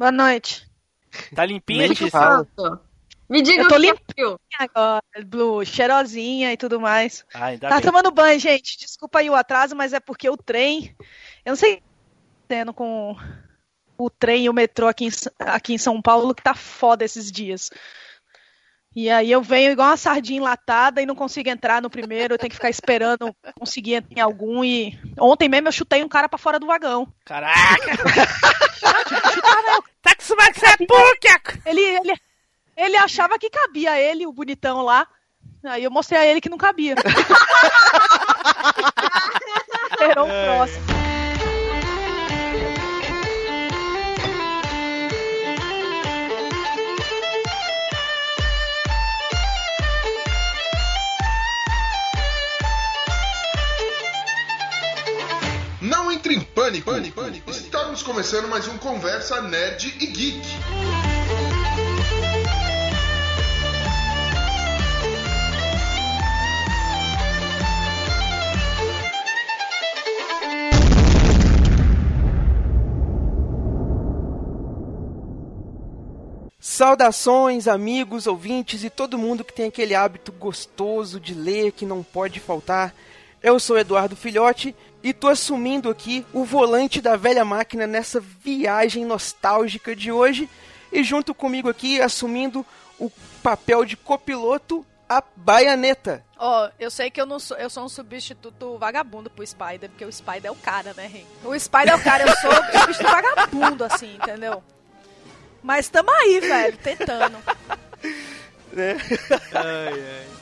Boa noite. Tá limpinha. Pronto. Me diga Eu o tô viu. Agora, Blue, cheirosinha e tudo mais. Ah, ainda Tá bem. tomando banho, gente. Desculpa aí o atraso, mas é porque o trem. Eu não sei o que tá acontecendo com o trem e o metrô aqui em, aqui em São Paulo, que tá foda esses dias. E aí eu venho igual uma sardinha enlatada e não consigo entrar no primeiro, eu tenho que ficar esperando conseguir entrar em algum. E ontem mesmo eu chutei um cara pra fora do vagão. Caraca! com essa PUC! Ele, ele, ele achava que cabia ele, o bonitão lá. Aí eu mostrei a ele que não cabia. Esperou o próximo. Não entre em pânico. Estamos começando mais um Conversa Nerd e Geek. Saudações, amigos, ouvintes e todo mundo que tem aquele hábito gostoso de ler que não pode faltar. Eu sou Eduardo Filhote e tô assumindo aqui o volante da velha máquina nessa viagem nostálgica de hoje. E junto comigo aqui, assumindo o papel de copiloto, a Baianeta. Ó, eu sei que eu não sou, eu sou um substituto vagabundo pro Spider, porque o Spider é o cara, né, Rei? O Spider é o cara, eu sou o substituto vagabundo, assim, entendeu? Mas tamo aí, velho, tentando.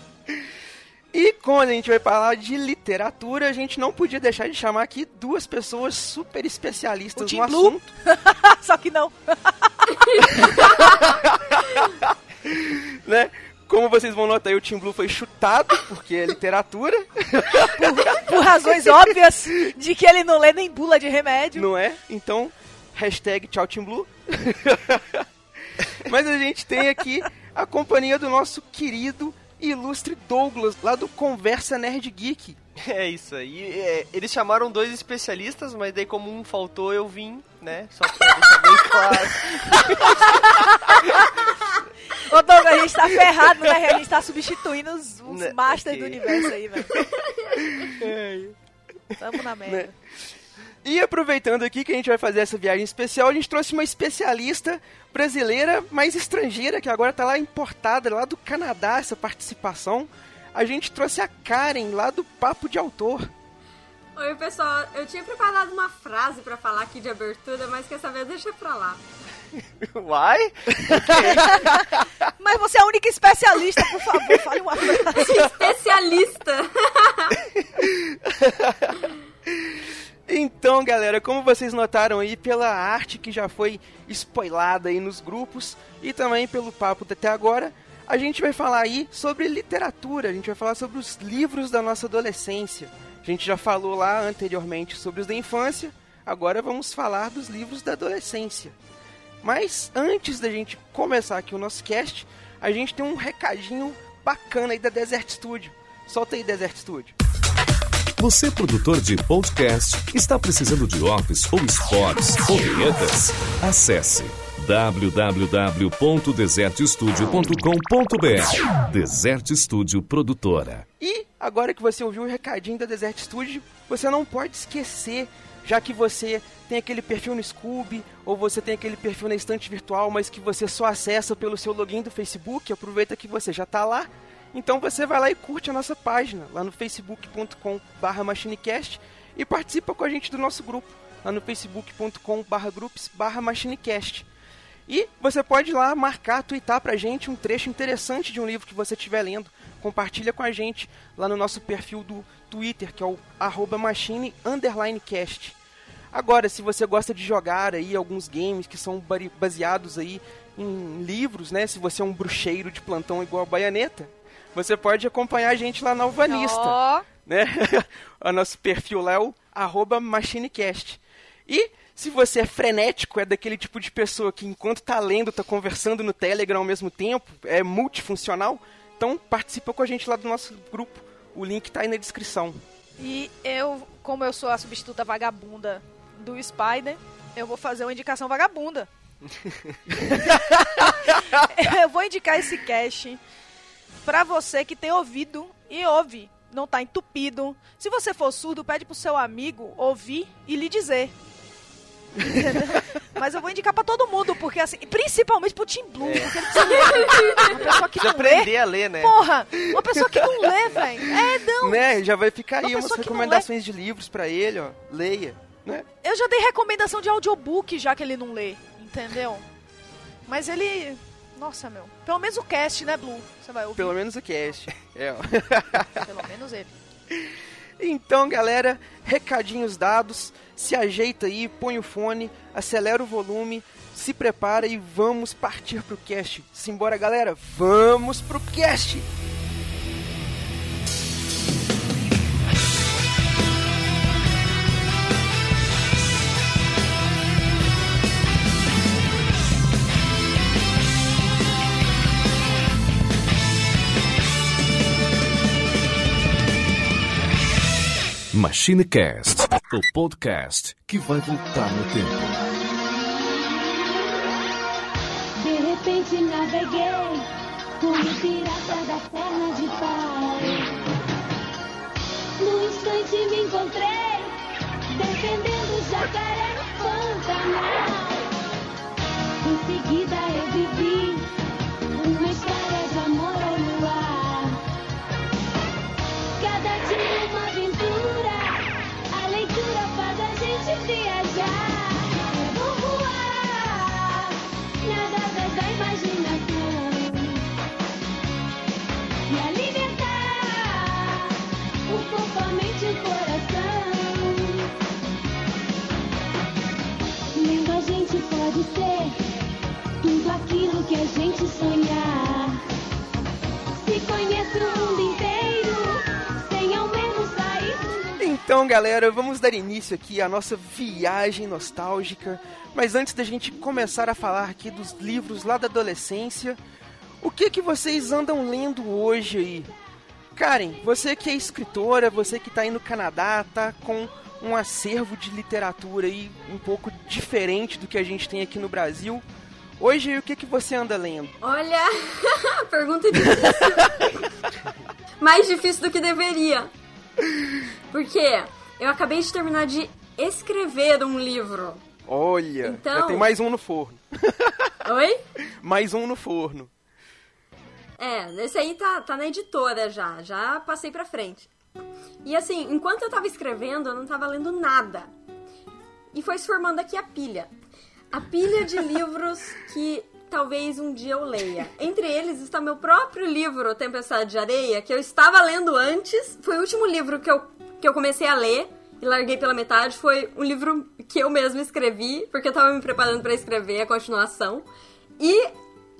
E quando a gente vai falar de literatura, a gente não podia deixar de chamar aqui duas pessoas super especialistas no Tim Blue. assunto. Só que não. né? Como vocês vão notar, o Team Blue foi chutado, porque é literatura, Por razões óbvias de que ele não lê nem bula de remédio. não é? Então, hashtag tchau Team Blue. Mas a gente tem aqui a companhia do nosso querido ilustre Douglas, lá do Conversa Nerd Geek. É isso aí. É, eles chamaram dois especialistas, mas daí como um faltou, eu vim, né? Só pra deixar bem claro. Ô, Douglas, a gente tá ferrado, né? A gente tá substituindo os, os Né, masters ok. do universo aí, velho. Tamo na merda. Né? E aproveitando aqui que a gente vai fazer essa viagem especial, a gente trouxe uma especialista brasileira, mas estrangeira, que agora tá lá importada, lá do Canadá, essa participação. A gente trouxe a Karen, lá do Papo de Autor. Oi, pessoal. Eu tinha preparado uma frase pra falar aqui de abertura, mas quer saber? Deixa pra lá. Uai? Mas você é a única especialista, por favor, fale uma frase. Especialista! Então, galera, como vocês notaram aí pela arte que já foi spoilada aí nos grupos e também pelo papo até agora, a gente vai falar aí sobre literatura, a gente vai falar sobre os livros da nossa adolescência. A gente já falou lá anteriormente sobre os da infância, agora vamos falar dos livros da adolescência. Mas antes da gente começar aqui o nosso cast, a gente tem um recadinho bacana aí da Desert Studio. Solta aí, Desert Studio. Você, produtor de podcast, está precisando de office ou spots ou vinhetas? Acesse www.desertstudio.com.br Desert Studio Produtora. E agora que você ouviu o recadinho da Desert Studio, você não pode esquecer, já que você tem aquele perfil no Scooby, ou você tem aquele perfil na estante virtual, mas que você só acessa pelo seu login do Facebook, aproveita que você já está lá. Então você vai lá e curte a nossa página, lá no facebook.com barra machinecast, e participa com a gente do nosso grupo, lá no facebook.com barra groups barra machinecast. E você pode lá marcar, twittar pra gente um trecho interessante de um livro que você estiver lendo. Compartilha com a gente lá no nosso perfil do Twitter, que é o arroba machine cast. Agora, se você gosta de jogar aí alguns games que são baseados aí em livros, né? Se você é um bruxeiro de plantão igual a Baianeta, você pode acompanhar a gente lá na Alvanista Ó, né? o nosso perfil lá é o arroba machinecast. E se você é frenético, é daquele tipo de pessoa que enquanto tá lendo, tá conversando no Telegram ao mesmo tempo, é multifuncional, então participa com a gente lá do nosso grupo. O link tá aí na descrição. E eu, como eu sou a substituta vagabunda do Spider, eu vou fazer uma indicação vagabunda. eu vou indicar esse cast pra você que tem ouvido e ouve, não tá entupido. Se você for surdo, pede pro seu amigo ouvir e lhe dizer. Mas eu vou indicar pra todo mundo, porque assim, principalmente pro Tim Blue, porque ele precisa ler. Uma pessoa que Precisa não lê. aprender a ler, né? Porra, uma pessoa que não lê, velho. É, não. Né? Já vai ficar Uma aí umas recomendações de livros pra ele, ó. Leia, né? Eu já dei recomendação de audiobook, já que ele não lê, entendeu? Mas ele. Nossa, meu. Pelo menos o cast, né, Blue? Você vai ouvir. Pelo menos o cast. É, ó. Pelo menos ele. Então, galera, recadinhos dados. Se ajeita aí, põe o fone, acelera o volume, se prepara e vamos partir pro cast. Simbora, galera, vamos pro cast! MachineCast, o podcast que vai voltar no tempo. De repente naveguei como pirata da perna de pau. No instante me encontrei defendendo o jacaré Pantanal. Em seguida eu vivi pode ser tudo aquilo que a gente sonhar. Se conhece o Então, galera, vamos dar início aqui à nossa viagem nostálgica. Mas antes da gente começar a falar aqui dos livros lá da adolescência, o que que vocês andam lendo hoje aí? Karen, você que é escritora, você que tá aí no Canadá, tá com um acervo de literatura aí um pouco diferente do que a gente tem aqui no Brasil. Hoje, o que que você anda lendo? Olha, pergunta difícil. Mais difícil do que deveria. Porque eu acabei de terminar de escrever um livro. Olha, Então- já tem mais um no forno. Oi? Mais um no forno. É, esse aí tá, tá na editora já, já passei pra frente. E assim, enquanto eu tava escrevendo, eu não tava lendo nada. E foi se formando aqui a pilha. A pilha de livros que talvez um dia eu leia. Entre eles está meu próprio livro, Tempestade de Areia, que eu estava lendo antes. Foi o último livro que eu, que eu comecei a ler e larguei pela metade. Foi um livro que eu mesmo escrevi, porque eu tava me preparando pra escrever a continuação. E,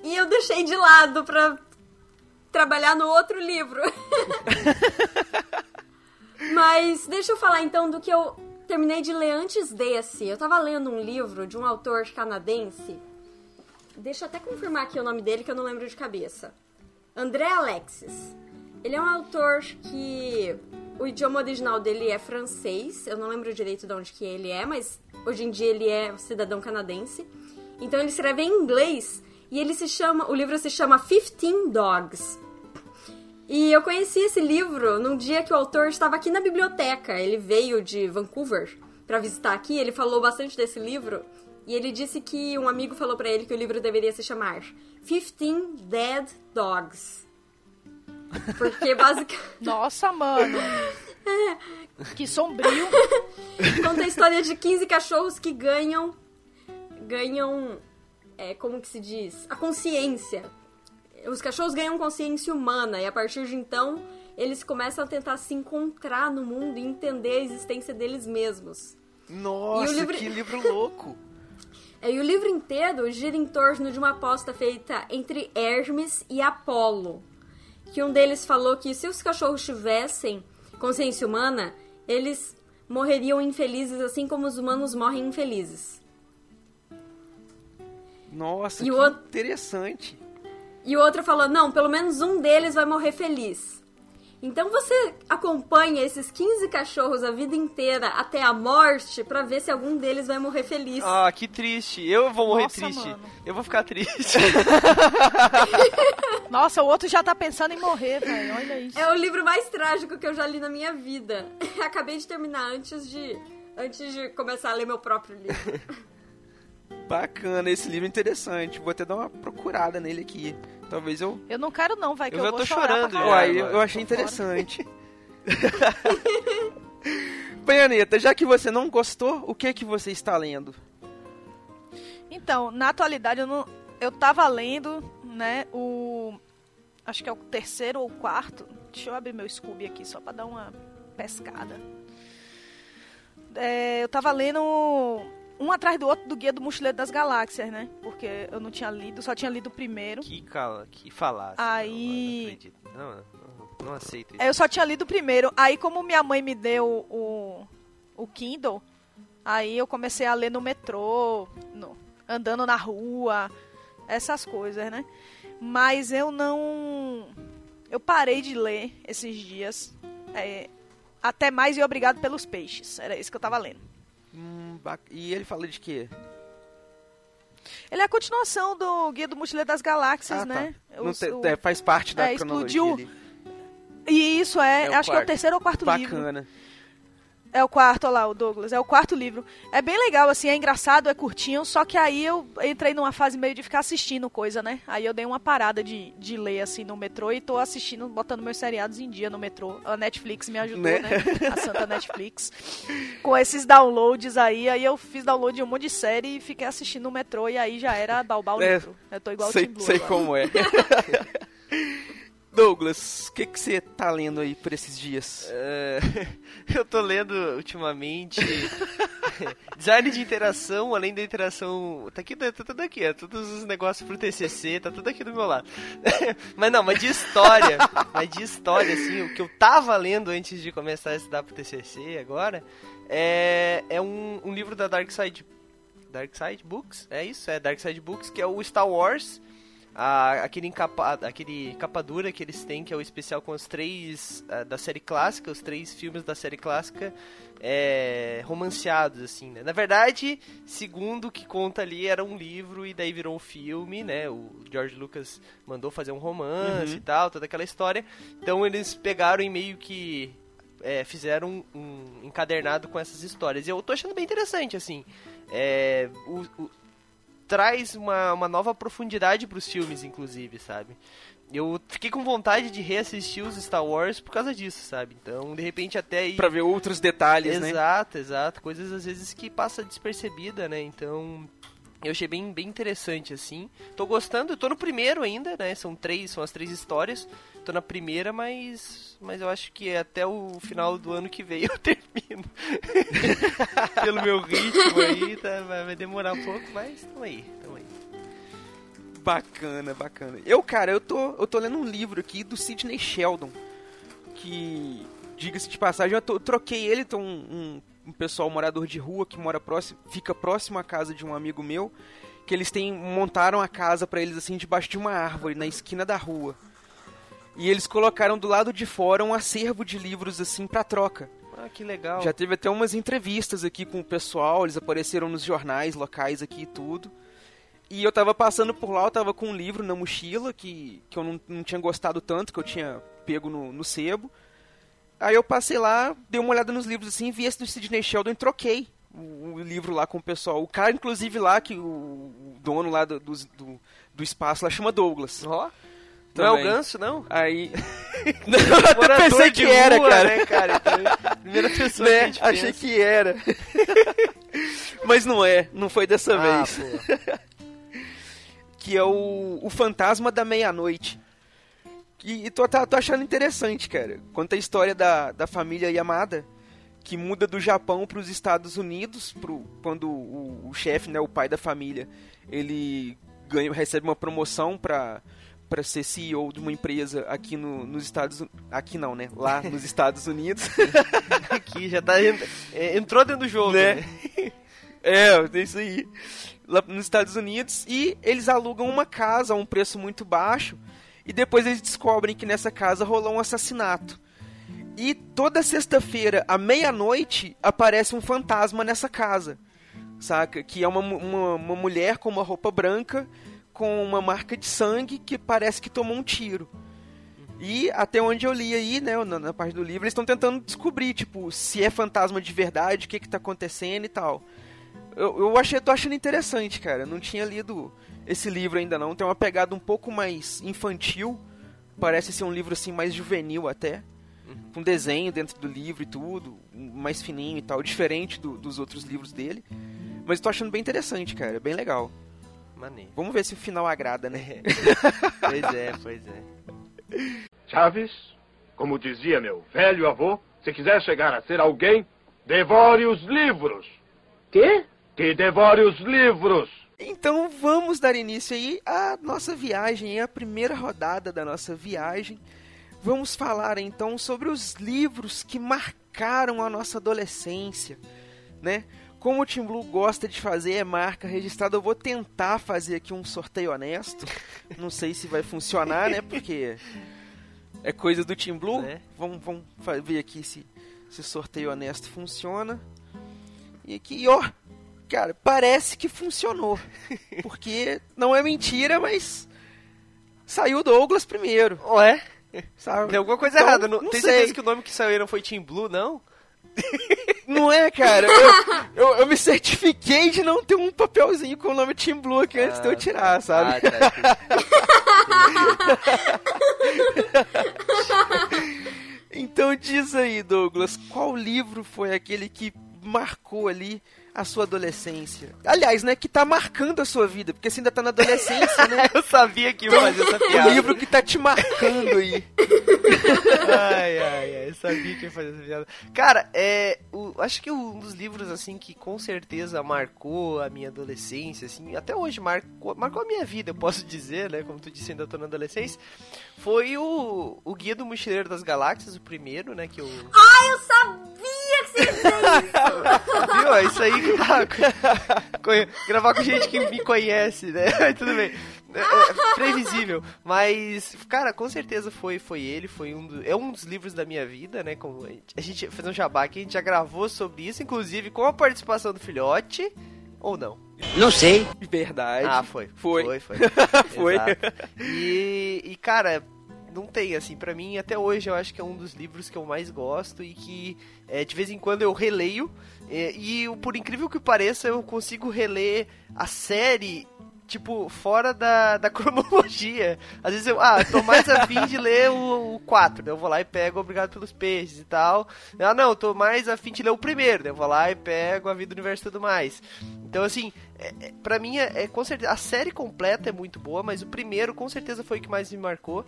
e eu deixei de lado pra trabalhar no outro livro. Mas deixa eu falar então do que eu terminei de ler antes desse. Eu tava lendo um livro de um autor canadense. Deixa eu até confirmar aqui o nome dele que eu não lembro de cabeça. André Alexis. Ele é um autor que o idioma original dele é francês. Eu não lembro direito de onde que ele é, mas hoje em dia ele é cidadão canadense. Então ele escreve em inglês e ele se chama, o livro se chama 15 Dogs. E eu conheci esse livro num dia que o autor estava aqui na biblioteca. Ele veio de Vancouver para visitar aqui, ele falou bastante desse livro e ele disse que um amigo falou para ele que o livro deveria se chamar 15 Dead Dogs. Porque basicamente Nossa, mano. Que sombrio. conta a história de 15 cachorros que ganham ganham é, como que se diz? A consciência. Os cachorros ganham consciência humana e a partir de então eles começam a tentar se encontrar no mundo e entender a existência deles mesmos. Nossa, E o livro- que livro louco. É, E o livro inteiro gira em torno de uma aposta feita entre Hermes e Apolo. Que um deles falou que se os cachorros tivessem consciência humana, eles morreriam infelizes assim como os humanos morrem infelizes. Nossa, E que o outro- interessante. E o outro falou: não, pelo menos um deles vai morrer feliz. Então você acompanha esses 15 cachorros a vida inteira até a morte pra ver se algum deles vai morrer feliz. Ah, que triste. Eu vou morrer Nossa, triste. mano. Eu vou ficar triste. Nossa, o outro já tá pensando em morrer, velho. Olha isso. É o livro mais trágico que eu já li na minha vida. Acabei de terminar antes de antes de começar a ler meu próprio livro. Bacana, esse livro é interessante. Vou até dar uma procurada nele aqui. Talvez eu. Eu não quero não, vai que Eu eu, já vou tô chorando já. Uai, eu, achei interessante. Bem, Anitta, já que você não gostou, o que que você está lendo? Então, na atualidade eu não eu tava lendo, né, o acho que é o terceiro ou o quarto. Deixa eu abrir meu Scooby aqui só pra dar uma pescada. É, eu tava lendo um atrás do outro do Guia do Mochileiro das Galáxias, né? Porque eu não tinha lido, só tinha lido o primeiro. que cala, que falácia. Aí- Não, não. Não, não, aceito isso. Eu só tinha lido o primeiro. Aí, como minha mãe me deu o, o Kindle, aí eu comecei a ler no metrô, no- andando na rua, essas coisas, né? Mas eu não. Eu parei de ler esses dias. é, até mais e obrigado pelos peixes. Era isso que eu tava lendo. Hum, bac- e ele fala de quê? Ele é a continuação do Guia do Mochileiro das Galáxias, Ah, tá. né? Não Os- te- o- é, faz parte da é, cronologia explodiu ali. E isso é, É acho que é o quarto. terceiro ou quarto livro. Bacana. É o quarto, olha lá, o Douglas. É o quarto livro. É bem legal, assim, é engraçado, é curtinho, só que aí eu entrei numa fase meio de ficar assistindo coisa, né? Aí eu dei uma parada de, de ler, assim, no metrô e tô assistindo, botando meus seriados em dia no metrô. A Netflix me ajudou, Né? né? A santa Netflix. Com esses downloads aí, aí eu fiz download de um monte de série e fiquei assistindo no metrô e aí já era balbar o É, livro. Eu tô igual o sei, Tim Blue sei agora. como é. Douglas, o que você tá lendo aí por esses dias? É, eu tô lendo ultimamente design de interação, além da interação. Tá aqui, tá tudo aqui, é todos os negócios pro TCC, tá tudo aqui do meu lado. mas não, mas de história, mas de história, assim, o que eu tava lendo antes de começar a estudar pro TCC agora é, é um, um livro da Dark Side. Dark Side Books? É isso, é Dark Side Books, que é o Star Wars. A- aquele, encapa, aquele capa dura que eles têm, que é o especial com os três ah, da série clássica, os três filmes da série clássica é, romanceados, assim, né? Na verdade, segundo o que conta ali, era um livro e daí virou um filme, né? O George Lucas mandou fazer um romance Uhum. e tal, toda aquela história. Então eles pegaram e meio que é, fizeram um, um encadernado com essas histórias. E eu tô achando bem interessante, assim. É, o- o- traz uma, uma nova profundidade pros filmes, inclusive, sabe? Eu fiquei com vontade de reassistir os Star Wars por causa disso, sabe? Então, de repente, até aí. Pra ver outros detalhes, né? Exato, exato. Coisas às vezes que passa despercebida, né? Então. Eu achei bem, bem interessante, assim. Tô gostando, tô no primeiro ainda, né? São três, são as três histórias. Tô na primeira, mas. Mas eu acho que até o final do ano que vem eu termino. Pelo meu ritmo aí, tá, vai demorar um pouco, mas tamo aí, tamo aí. Bacana, bacana. Eu, cara, eu tô, eu tô lendo um livro aqui do Sidney Sheldon. Que, diga-se de passagem, eu, tô- eu troquei ele, então um, um, um pessoal morador de rua que mora próximo, fica próximo à casa de um amigo meu. Que eles têm, montaram a casa pra eles assim debaixo de uma árvore, na esquina da rua. E eles colocaram do lado de fora um acervo de livros assim pra troca. Ah, que legal. Já teve até umas entrevistas aqui com o pessoal, eles apareceram nos jornais locais aqui e tudo. E eu tava passando por lá, eu tava com um livro na mochila que, que eu não, não tinha gostado tanto, que eu tinha pego no, no sebo. Aí eu passei lá, dei uma olhada nos livros assim, vi esse do Sidney Sheldon e troquei o, o livro lá com o pessoal. O cara, inclusive, lá, que o, o dono lá do, do, do, espaço lá chama Douglas. Ó, não é o. Ganso, não? Aí. Não, eu até pensei que era, rua, cara. Né, cara? Então, primeira pessoa que a né? gente Achei pensa. que era. Mas não é, não foi dessa Ah, vez. Que é o, o Fantasma da Meia-Noite. E, e tô, tá- tô achando interessante, cara. Conta a história da, da família Yamada, que muda do Japão para os Estados Unidos, pro, quando o, o chefe, né, o pai da família, ele ganha, recebe uma promoção para para ser CEO de uma empresa aqui no, nos Estados Unidos. Aqui não, né? Lá nos Estados Unidos. Aqui já tá. é, Entrou dentro do jogo, Né? né? É, é isso aí. Lá nos Estados Unidos. E eles alugam uma casa a um preço muito baixo. E depois eles descobrem que nessa casa rolou um assassinato. E toda sexta-feira, à meia-noite, aparece um fantasma nessa casa. Saca? Que é uma, uma, uma mulher com uma roupa branca, com uma marca de sangue que parece que tomou um tiro. E até onde eu li aí, né, na, na parte do livro, eles estão tentando descobrir, tipo, se é fantasma de verdade, o que que tá acontecendo e tal. Eu, eu achei, tô achando interessante, cara. Eu não tinha lido esse livro ainda não. Tem uma pegada um pouco mais infantil. Parece ser um livro assim mais juvenil até. Com desenho dentro do livro e tudo, mais fininho e tal, diferente do- dos outros livros dele. Mas tô achando bem interessante, cara, bem legal. Maneiro. Vamos ver se o final agrada, né? Pois é, pois é. Chaves, como dizia meu velho avô, se quiser chegar a ser alguém, devore os livros. Quê? Que devore os livros. Então vamos dar início aí à nossa viagem, à primeira rodada da nossa viagem. Vamos falar então sobre os livros que marcaram a nossa adolescência, né? Como o Tim Blue gosta de fazer, é marca registrada, eu vou tentar fazer aqui um sorteio honesto. Não sei se vai funcionar, né? Porque é coisa do Tim Blue. É. Vamos, vamos ver aqui se esse sorteio honesto funciona. E aqui, ó, cara, parece que funcionou. Porque não é mentira, mas saiu o Douglas primeiro. Ué? Sabe? Tem alguma coisa Então, errada. Não, não tem sei. certeza que o nome que saiu não foi Team Blue, não? Não é, cara. Eu, eu, eu me certifiquei de não ter um papelzinho com o nome Team Blue aqui antes de eu tirar, sabe? Ah, tá. Então diz aí, Douglas, qual livro foi aquele que marcou ali a sua adolescência? Aliás, né, que tá marcando a sua vida, porque você ainda tá na adolescência, né? Eu sabia que ia fazer essa O piada. livro que tá te marcando aí. ai, ai, ai, eu sabia que ia fazer essa piada. Cara, é. O, acho que um dos livros, assim, que com certeza marcou a minha adolescência, assim, até hoje marcou, marcou a minha vida, eu posso dizer, né? Como tu disse, ainda tô na adolescência. Foi o, o Guia do Mochileiro das Galáxias, o primeiro, né? Que eu. Ai, eu sabia que você ia isso! Viu? É isso aí que tá. Gravar com gente que me conhece, né? Tudo bem. É, é previsível. Mas, cara, com certeza foi, foi ele. Foi um do- é um dos livros da minha vida, né? Como a gente, a gente fez um jabá aqui, a gente já gravou sobre isso, inclusive com a participação do filhote. Ou não? Não sei. Verdade. Ah, foi. Foi. Foi, foi. Foi. E, e, cara, não tem, assim, pra mim, até hoje eu acho que é um dos livros que eu mais gosto e que é, de vez em quando eu releio. é, e por incrível que pareça, eu consigo reler a série. Tipo, fora da, da cronologia. Às vezes eu, ah, tô mais afim de ler o, o 4, daí eu vou lá e pego Obrigado pelos Peixes e tal. Ah, não, tô mais afim de ler o primeiro, daí eu vou lá e pego A Vida, o Universo e tudo mais. Então, assim, é, é, pra mim, é, é com certeza. A série completa é muito boa, mas o primeiro com certeza foi o que mais me marcou.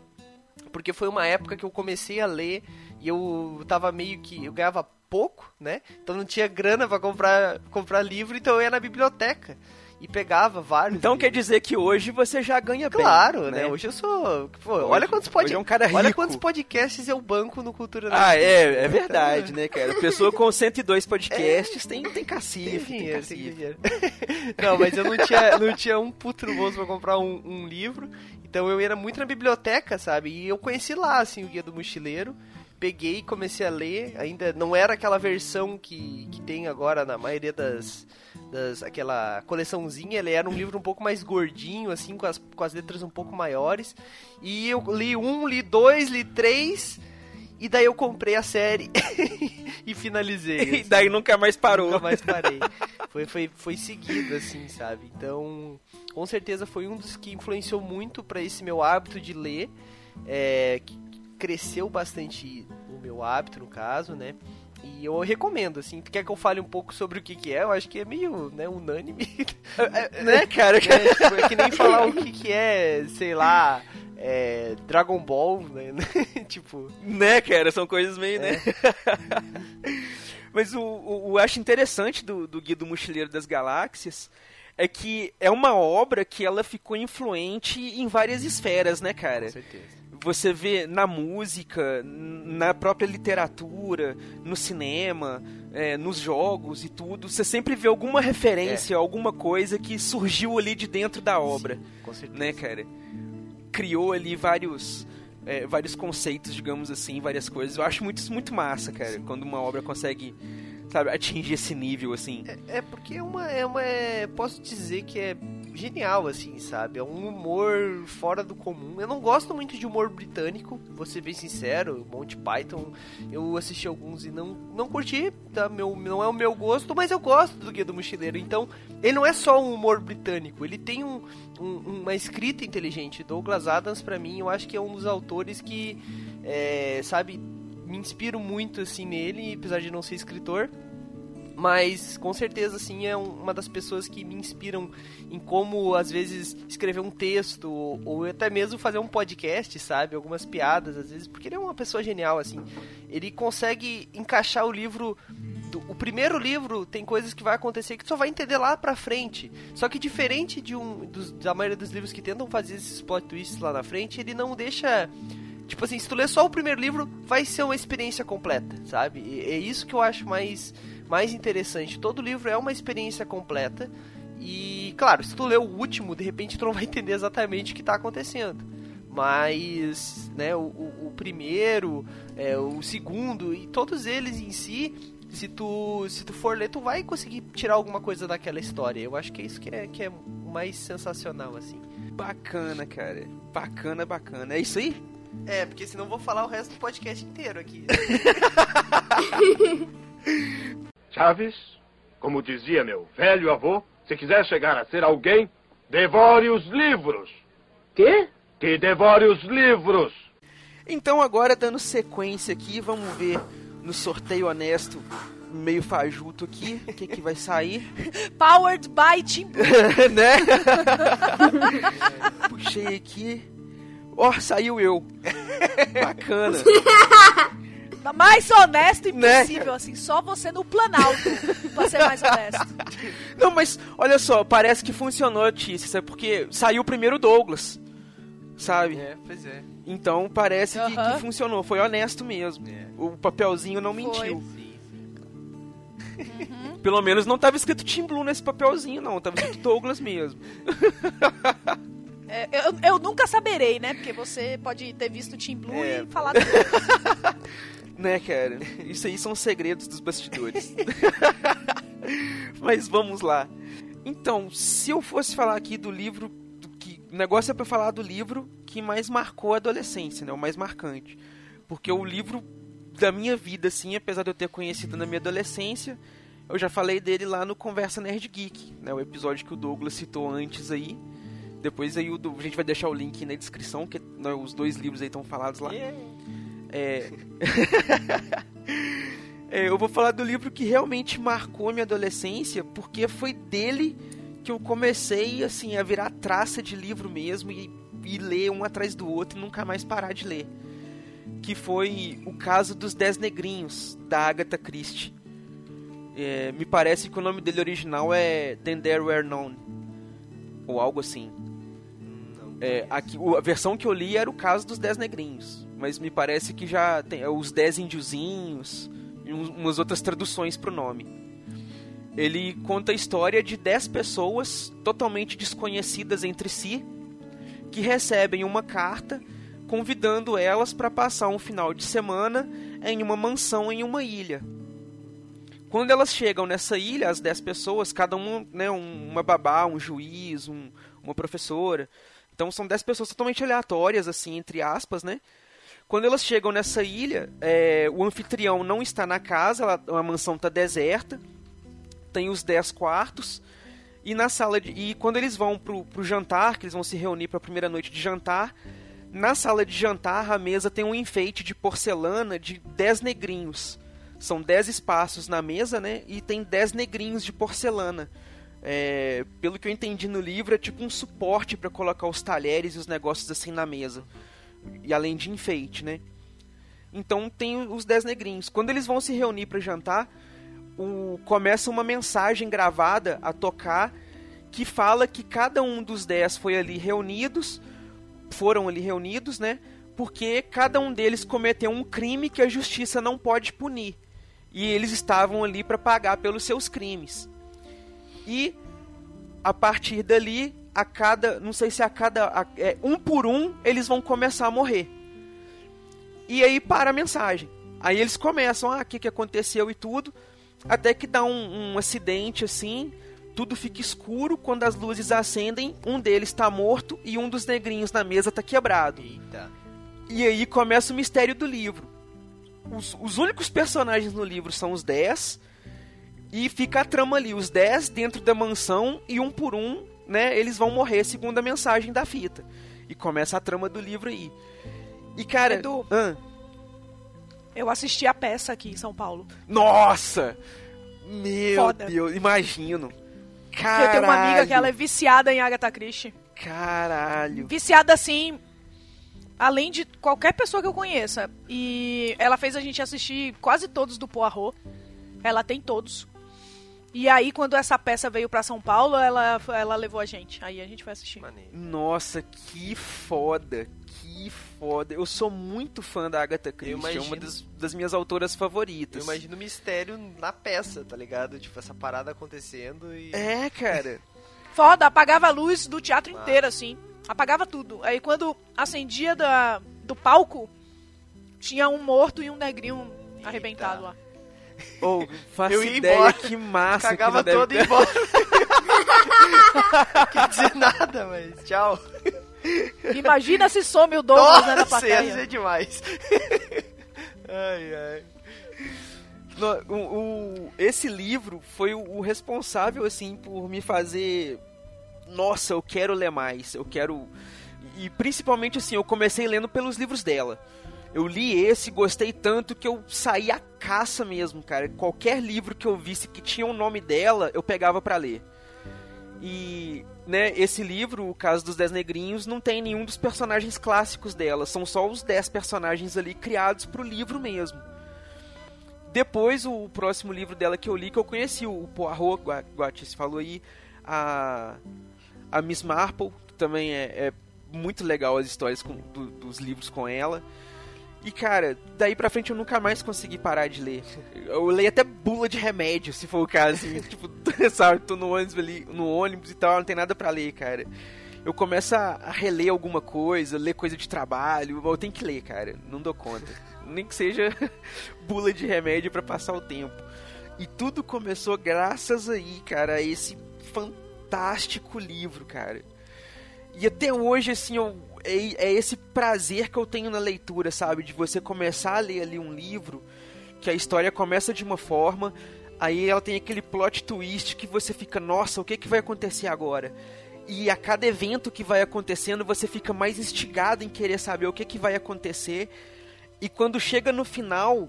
Porque foi uma época que eu comecei a ler e eu tava meio que. Eu ganhava pouco, né? Então não tinha grana pra comprar, comprar livro, então eu ia na biblioteca e pegava vários. Então quer dizer que hoje você já ganha bem. Claro, né? Hoje eu sou. Pô, olha quantos hoje podcasts. é um cara Olha rico. quantos podcasts eu banco no Cultura Ah, Nerd. é, é verdade, né, cara? Pessoa com 102 podcasts tem, tem cacife, Tem dinheiro, tem dinheiro. não, mas eu não tinha, não tinha um puto no bolso pra comprar um, um livro. Então eu ia muito na biblioteca, sabe? E eu conheci lá, assim, o Guia do Mochileiro. Peguei e comecei a ler. Ainda não era aquela versão que, que tem agora na maioria das, das. aquela coleçãozinha. Ele era um livro um pouco mais gordinho, assim, com as, com as letras um pouco maiores. E eu li um, li dois, li três. E daí eu comprei a série e finalizei. E assim. daí nunca mais parou. Nunca mais parei. foi, foi, foi seguido, assim, sabe? Então, com certeza foi um dos que influenciou muito para esse meu hábito de ler. É, que cresceu bastante o meu hábito, no caso, né? E eu recomendo, assim, tu quer que eu fale um pouco sobre o que que é? Eu acho que é meio, né, unânime. né, cara? Né? Tipo, é que nem falar o que que é, sei lá, é, Dragon Ball, né? tipo... Né, cara? São coisas meio, né? Mas o, o, o acho interessante do, do Guia do Mochileiro das Galáxias é que é uma obra que ela ficou influente em várias esferas, né, cara? Com certeza. Você vê na música, na própria literatura, no cinema, é, nos jogos e tudo, você sempre vê alguma referência, alguma coisa que surgiu ali de dentro da obra, Com certeza. né, cara? Criou ali vários é, vários conceitos, digamos assim, várias coisas. Eu acho muito, isso muito massa, cara, quando uma obra consegue, sabe, atingir esse nível, assim. É, é porque é uma, é uma. é- posso dizer que é genial, assim, sabe? É um humor fora do comum. Eu não gosto muito de humor britânico, vou ser bem sincero. Monty Python, eu assisti alguns e não, não curti, tá? Meu, não é o meu gosto, mas eu gosto do Guia do Mochileiro. Então, ele não é só um humor britânico, ele tem um, um- uma escrita inteligente. Douglas Adams, pra mim, eu acho que é um dos autores que, é, sabe, me inspiro muito, assim, nele, apesar de não ser escritor. Mas com certeza assim é um- uma das pessoas que me inspiram em como às vezes escrever um texto ou, ou até mesmo fazer um podcast, sabe? Algumas piadas às vezes, porque ele é uma pessoa genial assim. Ele consegue encaixar o livro do- o primeiro livro tem coisas que vai acontecer que tu só vai entender lá pra frente. Só que diferente de um dos- da maioria dos livros que tentam fazer esses plot twists lá na frente, ele não deixa Tipo assim, se tu ler só o primeiro livro, vai ser uma experiência completa, sabe? E é isso que eu acho mais, mais interessante. Todo livro é uma experiência completa. E, claro, se tu ler o último, de repente tu não vai entender exatamente o que tá acontecendo. Mas, né, o, o- primeiro, é, o segundo, e todos eles em si, se tu, se tu for ler, tu vai conseguir tirar alguma coisa daquela história. Eu acho que é isso que é, que é o mais sensacional, assim. Bacana, cara. Bacana, bacana. É isso aí? É, porque senão eu vou falar o resto do podcast inteiro aqui. Chaves, como dizia meu velho avô, se quiser chegar a ser alguém, devore os livros. Quê? Que devore os livros. Então agora dando sequência aqui, vamos ver no sorteio honesto, meio fajuto aqui, o que que vai sair, Powered by Tim né? Puxei aqui. Ó, saiu eu. Bacana. Mais honesto Né? impossível, assim, só você no Planalto pra ser mais honesto. Não, mas olha só, parece que funcionou a notícia, sabe? Porque saiu primeiro o Douglas, sabe? É, pois é. Então parece que, Aham. que funcionou, foi honesto mesmo. O papelzinho não mentiu. Pelo menos não tava escrito Team Blue nesse papelzinho, não. Tava escrito Douglas mesmo. É, eu, eu nunca saberei, né? Porque você pode ter visto Team Blue É. e falar Né, cara? Isso aí são segredos dos bastidores. Mas vamos lá. Então, se eu fosse falar aqui do livro. Do que, o negócio é pra falar do livro que mais marcou a adolescência, né? O mais marcante. Porque o livro da minha vida, assim, apesar de eu ter conhecido na minha adolescência, eu já falei dele lá no Conversa Nerd Geek, né? O episódio que o Douglas citou antes aí. Depois aí o a gente vai deixar o link na descrição, que né, os dois livros aí estão falados lá. É... É, eu vou falar do livro que realmente marcou a minha adolescência, porque foi dele que eu comecei assim a virar traça de livro mesmo e, e ler um atrás do outro e nunca mais parar de ler. Que foi o caso dos Dez Negrinhos, da Agatha Christie. É, me parece que o nome dele original é Then There Were None, ou algo assim. É, aqui, a versão que eu li era o caso dos Dez Negrinhos, mas me parece que já tem é, os Dez Índiozinhos e umas outras traduções pro nome. Ele conta a história de 10 pessoas totalmente desconhecidas entre si que recebem uma carta convidando elas para passar um final de semana em uma mansão em uma ilha. Quando elas chegam nessa ilha, as 10 pessoas, cada uma, né, um- uma babá, um juiz, um- uma professora. Então são 10 pessoas totalmente aleatórias, assim, entre aspas, né? Quando elas chegam nessa ilha, é, o anfitrião não está na casa, ela- a mansão está deserta, tem os 10 quartos, e na sala de. E quando eles vão pro, pro jantar, que eles vão se reunir para a primeira noite de jantar, na sala de jantar a mesa tem um enfeite de porcelana de 10 negrinhos. São 10 espaços na mesa, né? E tem 10 negrinhos de porcelana. É, pelo que eu entendi no livro, é tipo um suporte para colocar os talheres e os negócios assim na mesa. E além de enfeite, né? Então tem os 10 negrinhos. Quando eles vão se reunir para jantar, o, começa uma mensagem gravada a tocar que fala que cada um dos 10 foi ali reunidos, foram ali reunidos, né? Porque cada um deles cometeu um crime que a justiça não pode punir. E eles estavam ali para pagar pelos seus crimes. E a partir dali, a cada, não sei se a cada, a- é, um por um, eles vão começar a morrer. E aí para a mensagem. Aí eles começam, ah, o que, que aconteceu e tudo. Até que dá um, um acidente assim, tudo fica escuro. Quando as luzes acendem, um deles está morto e um dos negrinhos na mesa tá quebrado. Eita. E aí começa o mistério do livro. Os, os únicos personagens no livro são os 10. E fica a trama ali, os 10 dentro da mansão e um por um, né, eles vão morrer segundo a mensagem da fita. E começa a trama do livro aí. E cara, Edu. ah, Eu assisti a peça aqui em São Paulo. nossa! Meu Foda. Deus, imagino. Caralho. eu tenho uma amiga que ela é viciada em Agatha Christie. Caralho. Viciada assim, além de qualquer pessoa que eu conheça. E ela fez a gente assistir quase todos do Poirot. Ela tem todos. E aí, quando essa peça veio pra São Paulo, ela, ela levou a gente. Aí a gente foi assistir. Maneiro. Nossa, que foda. Que foda. Eu sou muito fã da Agatha Christie. É uma imagino. das, das minhas autoras favoritas. Eu imagino o mistério na peça, tá ligado? Tipo, essa parada acontecendo e. É, cara. Foda, apagava a luz do teatro inteiro, assim. Apagava tudo. Aí quando acendia da, do palco, tinha um morto e um negrinho arrebentado lá. Ou, faço Eu ia ideia embora. que massa. Cagava que todo deve... embora. Quer dizer nada, mas tchau. Imagina se some o Douglas né, na Nossa, ia plateia. ser demais. ai, ai. No- o, o- esse livro foi o, o responsável, assim, por me fazer. Nossa, eu quero ler mais. Eu quero. E principalmente, assim, eu comecei lendo pelos livros dela. Eu li esse, gostei tanto que eu saí à caça mesmo, cara. Qualquer livro que eu visse que tinha o nome dela, eu pegava pra ler. E, né, esse livro, o caso dos Dez Negrinhos, não tem nenhum dos personagens clássicos dela. São só os dez personagens ali criados pro livro mesmo. Depois, o próximo livro dela que eu li, que eu conheci, o Poirot, Gua- Guatis falou aí, a, a Miss Marple, que também é, é muito legal as histórias com- do- dos livros com ela. E, cara, daí pra frente eu nunca mais consegui parar de ler. Eu leio até bula de remédio, se for o caso. Assim, tipo, sabe, tô no ônibus ali, no ônibus e tal, não tem nada pra ler, cara. Eu começo a reler alguma coisa, ler coisa de trabalho, eu tenho que ler, cara. Não dou conta. Nem que seja bula de remédio pra passar o tempo. E tudo começou graças aí, cara, a esse fantástico livro, cara. E até hoje, assim, eu, é, é esse prazer que eu tenho na leitura, sabe? De você começar a ler ali um livro, que a história começa de uma forma, aí ela tem aquele plot twist que você fica, nossa, o que, que vai acontecer agora? E a cada evento que vai acontecendo, você fica mais instigado em querer saber o que, que vai acontecer. E quando chega no final,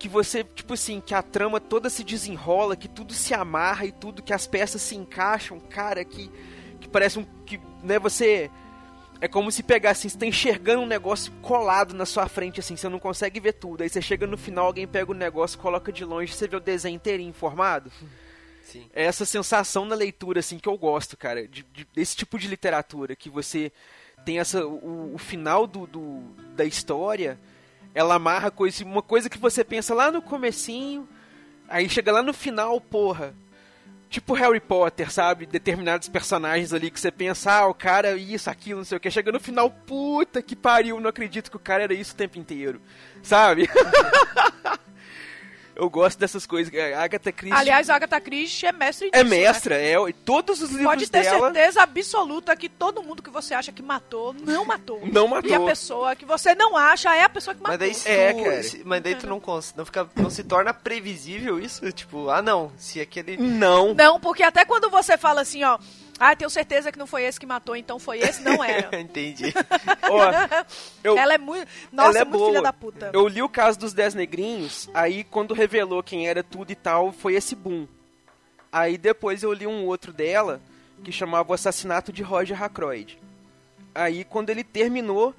que você, tipo assim, que a trama toda se desenrola, que tudo se amarra e tudo, que as peças se encaixam, cara, que, que parece um. que, né, você. É como se pegasse, assim, você tá enxergando um negócio colado na sua frente, assim, você não consegue ver tudo. Aí você chega no final, alguém pega o negócio, coloca de longe, você vê o desenho inteirinho formado. Sim. É essa sensação na leitura, assim, que eu gosto, cara, de, de- desse tipo de literatura, que você tem essa. o, o final do, do- da história, ela amarra coisa, uma coisa que você pensa lá no comecinho, aí chega lá no final, porra. Tipo Harry Potter, sabe? Determinados personagens ali que você pensa, ah, o cara isso, aquilo, não sei o que. Chega no final, puta que pariu, não acredito que o cara era isso o tempo inteiro. Sabe? Eu gosto dessas coisas. A Agatha Christie Aliás, a Agatha Christie é mestre disso, é né? mestra, é. Todos os livros Pode ter dela certeza absoluta que todo mundo que você acha que matou, não matou. não matou. E a pessoa que você não acha é a pessoa que matou. Mas daí, se É, cara. se- mas daí tu não, não, fica, não se torna previsível isso? Tipo, ah não, se aquele. Não. Não, porque até quando você fala assim, ó, ah, tenho certeza que não foi esse que matou, então foi esse, não era. Entendi. Ó, eu, Ela é muito. Nossa, ela é muito boa. filha da puta. Eu li o caso dos Dez Negrinhos, aí quando revelou quem era tudo e tal, foi esse boom. Aí depois eu li um outro dela, que chamava O Assassinato de Roger Ackroyd. Aí quando ele terminou,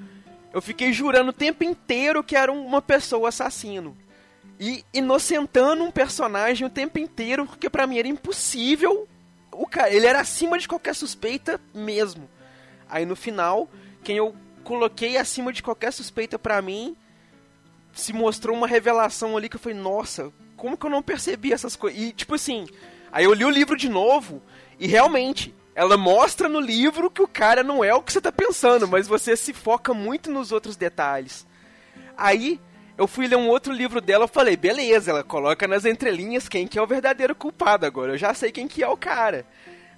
eu fiquei jurando o tempo inteiro que era uma pessoa assassino. E inocentando um personagem o tempo inteiro, porque pra mim era impossível. O cara, ele era acima de qualquer suspeita mesmo. Aí no final, quem eu coloquei acima de qualquer suspeita pra mim, se mostrou uma revelação ali que eu falei, nossa, como que eu não percebi essas coisas? E tipo assim, aí eu li o livro de novo e realmente, ela mostra no livro que o cara não é o que você tá pensando, mas você se foca muito nos outros detalhes. Aí eu fui ler um outro livro dela, eu falei, beleza, ela coloca nas entrelinhas quem que é o verdadeiro culpado agora. Eu já sei quem que é o cara.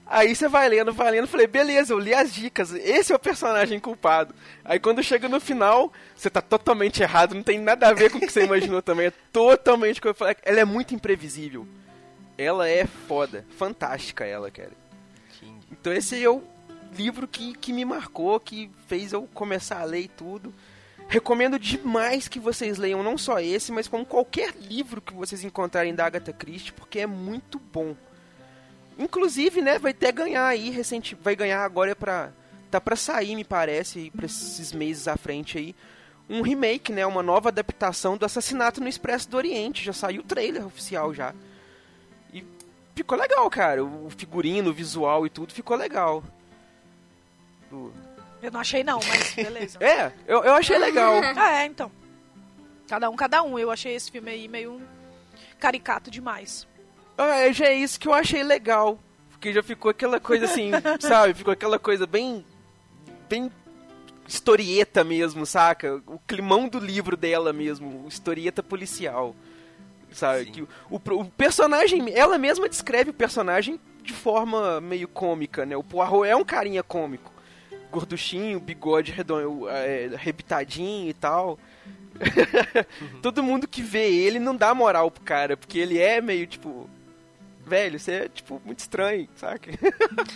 Aí você vai lendo, vai lendo, falei, beleza, eu li as dicas, esse é o personagem culpado. Aí quando chega no final, você tá totalmente errado, não tem nada a ver com o que você imaginou também, é totalmente o que eu falei. Ela é muito imprevisível. Ela é foda, fantástica ela, cara. Então esse é o livro que, que me marcou, que fez eu começar a ler e tudo. Recomendo demais que vocês leiam não só esse, mas como qualquer livro que vocês encontrarem da Agatha Christie, porque é muito bom. Inclusive, né, vai até ganhar aí, recente, vai ganhar agora pra. Tá pra sair, me parece, pra esses meses à frente aí. Um remake, né? Uma nova adaptação do Assassinato no Expresso do Oriente. Já saiu o trailer oficial já. E ficou legal, cara. O figurino, o visual e tudo ficou legal. Do- Eu não achei não, mas beleza. É, eu, eu achei legal. Ah, é, então. Cada um, cada um. Eu achei esse filme aí meio caricato demais. Ah, já é isso que eu achei legal. Porque já ficou aquela coisa assim, sabe? Ficou aquela coisa bem. bem. historieta mesmo, saca? O climão do livro dela mesmo, historieta policial. Sabe? Que o, o, o personagem. Ela mesma descreve o personagem de forma meio cômica, né? O Poirot é um carinha cômico. Gorduchinho, bigode redondo, é, rebitadinho e tal. Todo mundo que vê ele não dá moral pro cara, porque ele é meio tipo. Velho, você é tipo muito estranho, saca?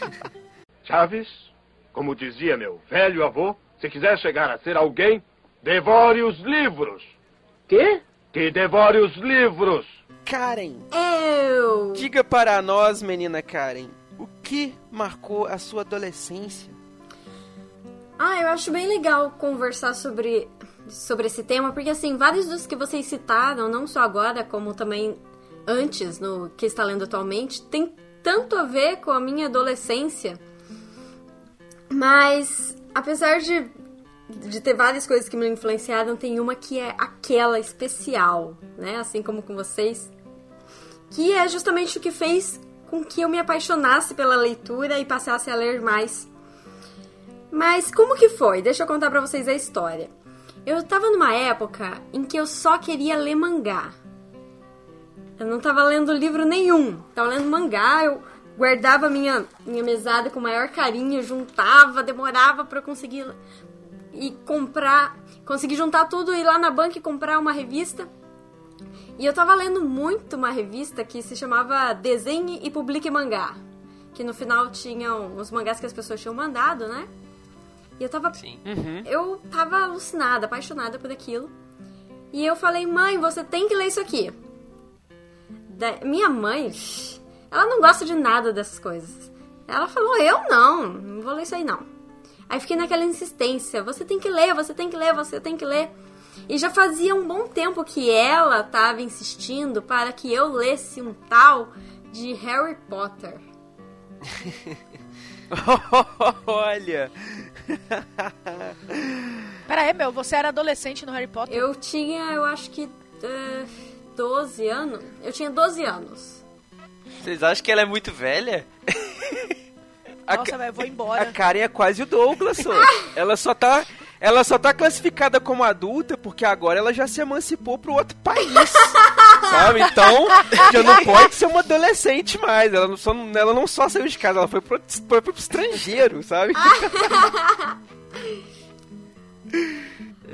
Chaves, como dizia meu velho avô, se quiser chegar a ser alguém, devore os livros. Quê? Que devore os livros. Karen, Eu. diga para nós, menina Karen, o que marcou a sua adolescência? Ah, eu acho bem legal conversar sobre, sobre esse tema, porque assim, vários dos que vocês citaram, não só agora, como também antes, no que está lendo atualmente, tem tanto a ver com a minha adolescência. Mas, apesar de, de ter várias coisas que me influenciaram, tem uma que é aquela especial, né? Assim como com vocês. Que é justamente o que fez com que eu me apaixonasse pela leitura e passasse a ler mais. Mas como que foi? Deixa eu contar pra vocês a história. Eu tava numa época em que eu só queria ler mangá. Eu não tava lendo livro nenhum. Tava lendo mangá, eu guardava minha, minha mesada com o maior carinho, juntava, demorava eu conseguir e comprar, conseguir juntar tudo e ir lá na banca e comprar uma revista. E eu tava lendo muito uma revista que se chamava Desenhe e Publique Mangá. Que no final tinham os mangás que as pessoas tinham mandado, né? E eu tava. Sim. Eu tava alucinada, apaixonada por aquilo. E eu falei, mãe, você tem que ler isso aqui. Da- minha mãe, ela não gosta de nada dessas coisas. Ela falou, eu não, não vou ler isso aí não. Aí fiquei naquela insistência, você tem que ler, você tem que ler, você tem que ler. E já fazia um bom tempo que ela estava insistindo para que eu lesse um tal de Harry Potter. Olha! Pera aí, meu, você era adolescente no Harry Potter? Eu tinha, eu acho que eh, 12 anos. Eu tinha 12 anos. Vocês acham que ela é muito velha? A, Nossa, velho, vou a embora. Karen é quase o Douglas, só. Ela só tá. Ela só tá classificada como adulta porque agora ela já se emancipou pro outro país. Sabe? Então, já não pode ser uma adolescente mais. Ela não só, ela não só saiu de casa, ela foi pro, foi pro estrangeiro, sabe?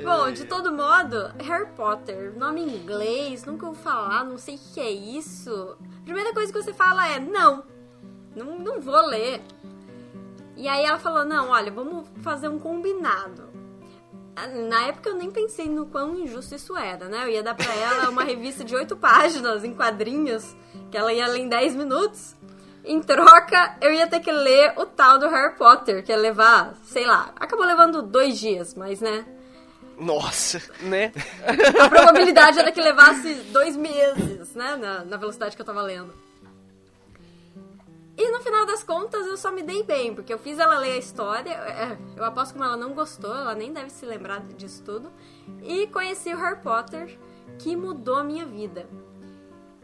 Bom, de todo modo, Harry Potter, nome em inglês, nunca ouvi falar, não sei o que é isso. Primeira coisa que você fala é não, não, não vou ler. E aí ela falou, não, olha, vamos fazer um combinado. Na época eu nem pensei no quão injusto isso era, né? Eu ia dar pra ela uma revista de oito páginas em quadrinhos, que ela ia ler em 10 minutos. Em troca, eu ia ter que ler o tal do Harry Potter, que ia levar, sei lá, acabou levando dois dias, mas né? Nossa! né? A probabilidade era que levasse dois meses, né? Na, na velocidade que eu tava lendo. E no final das contas eu só me dei bem, porque eu fiz ela ler a história. é, Eu aposto que ela não gostou, ela nem deve se lembrar disso tudo. E conheci o Harry Potter, que mudou a minha vida.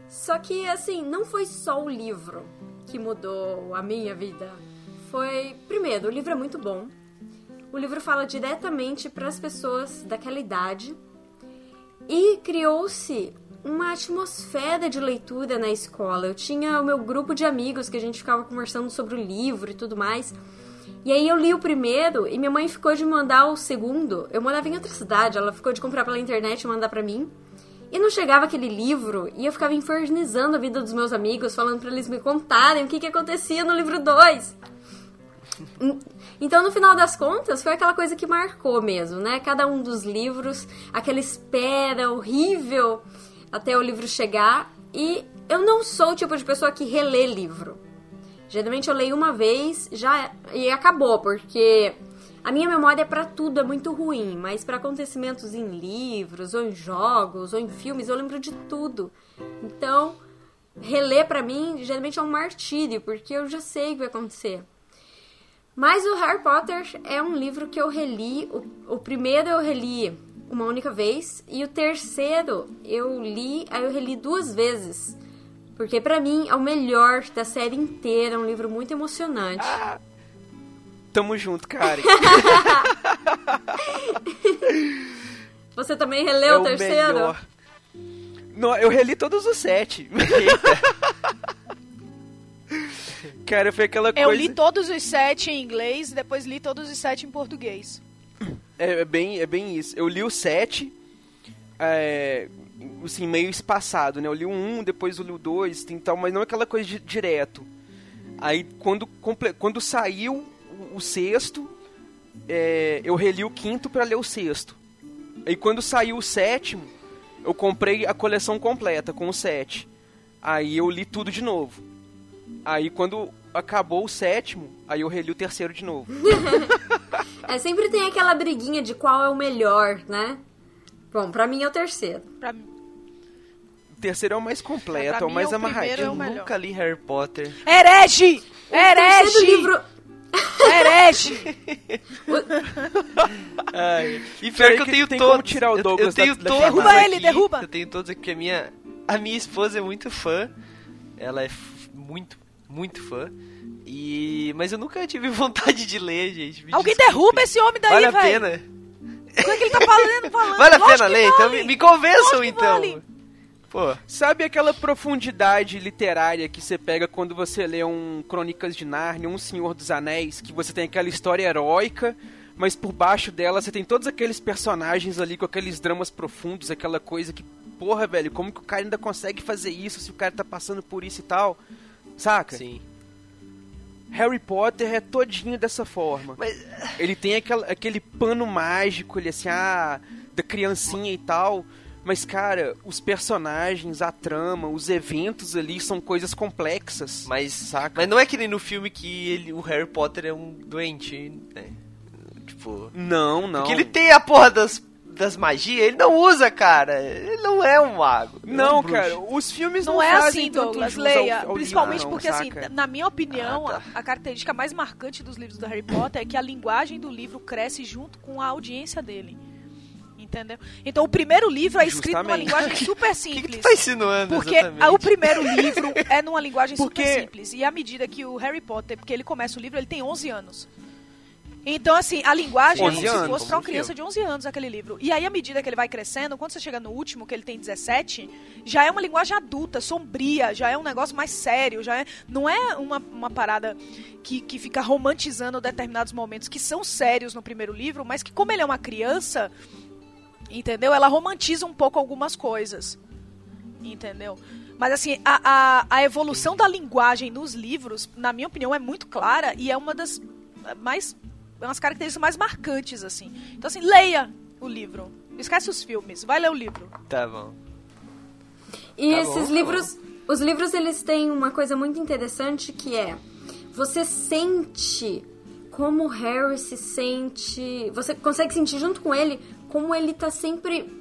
Só que, assim, não foi só o livro que mudou a minha vida. Foi. Primeiro, o livro é muito bom. O livro fala diretamente para as pessoas daquela idade. E criou-se uma atmosfera de leitura na escola. Eu tinha o meu grupo de amigos que a gente ficava conversando sobre o livro e tudo mais. E aí eu li o primeiro e minha mãe ficou de mandar o segundo. Eu morava em outra cidade, ela ficou de comprar pela internet e mandar pra mim. E não chegava aquele livro e eu ficava infernizando a vida dos meus amigos, falando pra eles me contarem o que, que acontecia no livro 2. Então, no final das contas, foi aquela coisa que marcou mesmo, né? Cada um dos livros, aquela espera horrível até o livro chegar. E eu não sou o tipo de pessoa que relê livro. Geralmente eu leio uma vez já e acabou, porque a minha memória para tudo é muito ruim, mas para acontecimentos em livros, ou em jogos, ou em filmes, eu lembro de tudo. Então, reler para mim geralmente é um martírio, porque eu já sei o que vai acontecer. Mas o Harry Potter é um livro que eu reli. O, o primeiro eu reli uma única vez e o terceiro eu li, aí eu reli duas vezes. Porque para mim é o melhor da série inteira, é um livro muito emocionante. Ah, tamo junto, cara. Você também releu é o terceiro? Melhor. Não, eu reli todos os sete. Cara, foi aquela coisa. Eu li todos os sete em inglês e depois li todos os sete em português. É, é bem, é bem isso. Eu li o sete, é, assim, meio espaçado, né? Eu li o um, depois eu li o dois, tal, mas não aquela coisa de, direto. Aí, quando, quando saiu o, o sexto, é, eu reli o quinto para ler o sexto. Aí, quando saiu o sétimo, eu comprei a coleção completa com o sete. Aí eu li tudo de novo. Aí quando acabou o sétimo, aí eu reli o terceiro de novo. é, sempre tem aquela briguinha de qual é o melhor, né? Bom, pra mim é o terceiro. Pra mim. O terceiro é o mais completo, é, é o mais é amarradinho. É eu nunca li Harry Potter. Herege! Herege! livro... Herege! Ai, e pior que eu tenho todos. Como tirar o Douglas eu, eu tenho da, da todos Derruba aqui, ele, derruba! Eu tenho todos aqui, a minha, a minha esposa é muito fã. Ela é muito, muito fã. E... Mas eu nunca tive vontade de ler, gente. Me Alguém desculpe. derruba esse homem daí, Vale velho. a pena. O que, é que ele tá falando? falando? Vale a Lógico pena que ler? vale. Então me, me convençam, então. vale. Pô, Sabe aquela profundidade literária que você pega quando você lê um Crônicas de Nárnia, um Senhor dos Anéis, que você tem aquela história heróica, mas por baixo dela você tem todos aqueles personagens ali com aqueles dramas profundos, aquela coisa que, porra, velho, como que o cara ainda consegue fazer isso se o cara tá passando por isso e tal? Saca? sim. Harry Potter é todinho dessa forma. Mas Ele tem aquela, aquele pano mágico, ele assim, ah, da criancinha e tal. Mas, cara, os personagens, a trama, os eventos ali são coisas complexas. Mas, saca? mas não é que nem no filme que ele, o Harry Potter é um doente, né? Tipo. Não, não. Porque ele tem a porra das, das magias, ele não usa, cara. Ele não é um mago. ele é Não, um cara, os filmes não, Não é fazem assim, tanto Douglas, leia. ao- ao Principalmente não, porque, assim, saca? na minha opinião, Ah, tá. a, a característica mais marcante dos livros do Harry Potter é que a linguagem do livro cresce junto com a audiência dele. Entendeu? Então, o primeiro livro é escrito numa Justamente. linguagem super O que, simples. que tu tá insinuando Porque exatamente? o primeiro livro é numa linguagem Porque- super simples. E à medida que o Harry Potter, porque ele começa o livro, ele tem 11 anos. Então, assim, a linguagem é 11 como se anos, fosse pra uma criança de 11 anos aquele livro. E aí, à medida que ele vai crescendo, quando você chega no último, que ele tem 17, já é uma linguagem adulta, sombria, já é um negócio mais sério, já é, não é uma, uma parada que, que fica romantizando determinados momentos que são sérios no primeiro livro, mas que, como ele é uma criança, entendeu? Ela romantiza um pouco algumas coisas. Entendeu? Mas assim, a, a, a evolução da linguagem nos livros, na minha opinião, é muito clara e é uma das mais. É umas características mais marcantes, assim. Então, assim, leia o livro. Esquece os filmes, vai ler o livro. Tá bom. E Tá bom, esses tá livros, os livros eles têm uma coisa muito interessante que é você sente como o Harry se sente, você consegue sentir junto com ele como ele tá sempre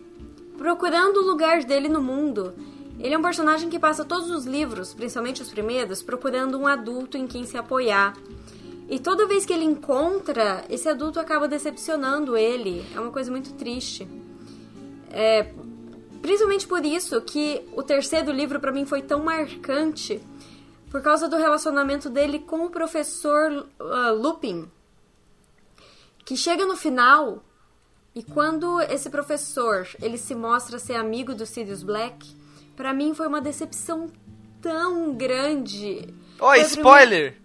procurando o lugar dele no mundo. Ele é um personagem que passa todos os livros, principalmente os primeiros, procurando um adulto em quem se apoiar. E toda vez que ele encontra, esse adulto acaba decepcionando ele. É uma coisa muito triste. É, Principalmente por isso que o terceiro livro para mim foi tão marcante, por causa do relacionamento dele com o professor uh, Lupin, que chega no final E quando esse professor, ele se mostra ser amigo do Sirius Black, pra mim foi uma decepção tão grande. Foi a spoiler!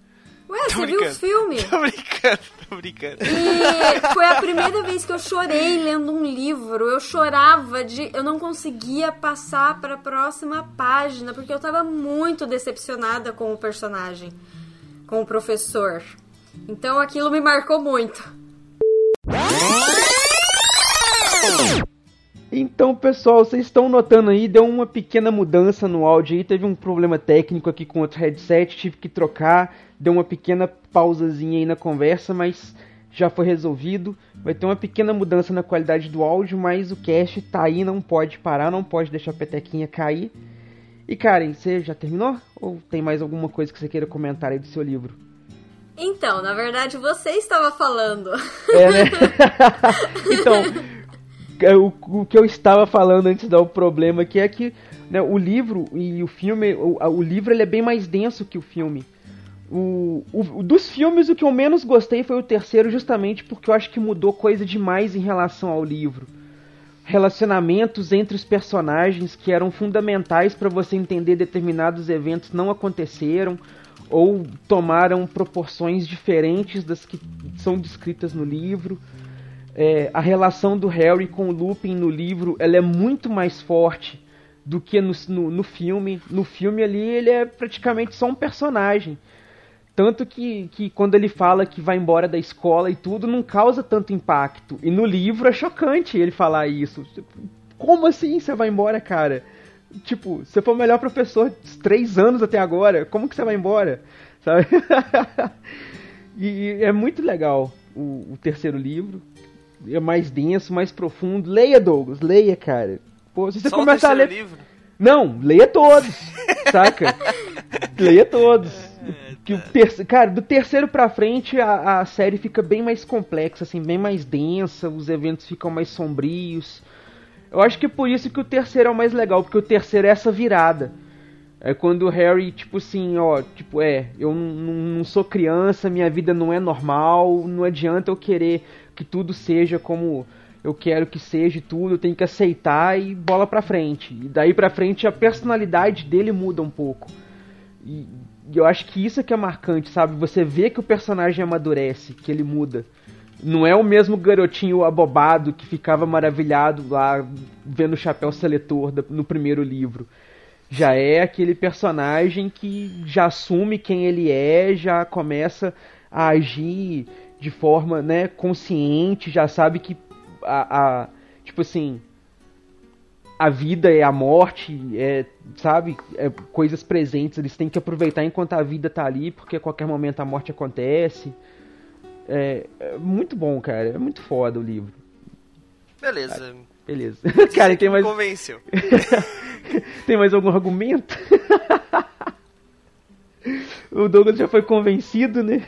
Ué, Tô você viu os filmes? Tô brincando, tô brincando. E foi a primeira vez que eu chorei lendo um livro. Eu chorava de. Eu não conseguia passar para a próxima página, porque eu tava muito decepcionada com o personagem, com o professor. Então aquilo me marcou muito. Então, pessoal, vocês estão notando aí, deu uma pequena mudança no áudio aí, teve um problema técnico aqui com outro headset, tive que trocar, deu uma pequena pausazinha aí na conversa, mas já foi resolvido. Vai ter uma pequena mudança na qualidade do áudio, mas o cast tá aí, não pode parar, não pode deixar a petequinha cair. E Karen, você já terminou? Ou tem mais alguma coisa que você queira comentar aí do seu livro? Então, na verdade, você estava falando. É, né? então, o, o que eu estava falando antes de dar o problema aqui é que né, o livro e o filme, o, o livro ele é bem mais denso que o filme. O, o- dos filmes, o que eu menos gostei foi o terceiro, justamente porque eu acho que mudou coisa demais em relação ao livro. Relacionamentos entre os personagens que eram fundamentais para você entender determinados eventos não aconteceram ou tomaram proporções diferentes das que são descritas no livro. É, a relação do Harry com o Lupin no livro ela é muito mais forte do que no, no, no filme. No filme ali ele é praticamente só um personagem. Tanto que, que quando ele fala que vai embora da escola e tudo, não causa tanto impacto. E no livro é chocante ele falar isso. Como assim você vai embora, cara? Tipo, você foi o melhor professor dos três anos até agora. Como que você vai embora? Sabe? e, e é muito legal o, o terceiro livro. É mais denso, mais profundo. Leia, Douglas, leia, cara. Pô, se você Só começar a ler. livro? Não, leia todos, saca? leia todos. Que o terce- Cara, do terceiro pra frente a, a série fica bem mais complexa, assim, bem mais densa, os eventos ficam mais sombrios. Eu acho que é por isso que o terceiro é o mais legal, porque o terceiro é essa virada. É quando o Harry, tipo assim, ó, tipo, é, eu não sou criança, minha vida não é normal, não adianta eu querer que tudo seja como eu quero que seja tudo, eu tenho que aceitar e bola pra frente. E daí pra frente a personalidade dele muda um pouco. E, e eu acho que isso é que é marcante, sabe? Você vê que o personagem amadurece, que ele muda. Não é o mesmo garotinho abobado que ficava maravilhado lá vendo o chapéu seletor no primeiro livro. Já é aquele personagem que já assume quem ele é, já começa a agir de forma né, consciente, já sabe que a, a- tipo assim a vida é a morte, é, sabe, é coisas presentes, eles têm que aproveitar enquanto a vida tá ali, porque a qualquer momento a morte acontece. É, é muito bom, cara, é muito foda o livro. Beleza. Beleza. Cara, tem mais, convenceu. tem mais algum argumento? o Douglas já foi convencido, né?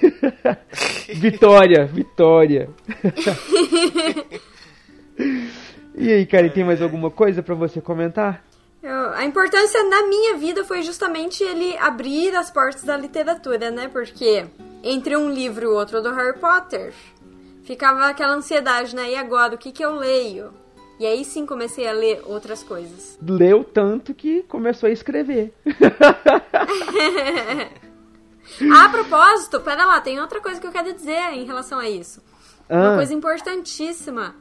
vitória, vitória. e aí, cara, tem mais alguma coisa pra você comentar? A importância na minha vida foi justamente ele abrir as portas da literatura, né? Porque entre um livro e o outro do Harry Potter, ficava aquela ansiedade, né? E agora, o que que eu leio? E aí sim comecei a ler outras coisas. Leu tanto que começou a escrever. a propósito, pera lá, tem outra coisa que eu quero dizer em relação a isso. Uma Ah. coisa importantíssima.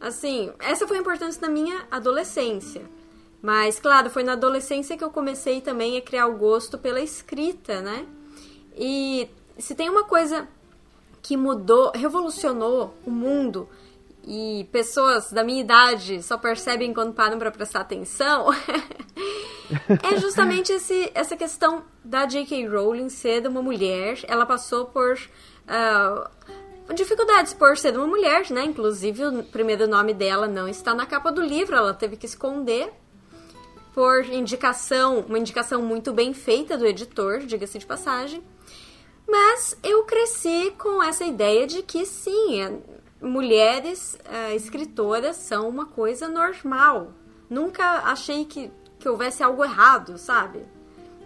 Assim, essa foi a importância da minha adolescência. Mas, claro, foi na adolescência que eu comecei também a criar o gosto pela escrita, né? E se tem uma coisa que mudou, revolucionou o mundo e pessoas da minha idade só percebem quando param para prestar atenção, é justamente esse, essa questão da J.K. Rowling ser uma mulher. Ela passou por ah, dificuldades por ser uma mulher, né? Inclusive, o primeiro nome dela não está na capa do livro, ela teve que esconder por indicação, uma indicação muito bem feita do editor, diga-se de passagem. Mas eu cresci com essa ideia de que sim, é, mulheres é, escritoras são uma coisa normal. Nunca achei que, que houvesse algo errado, sabe?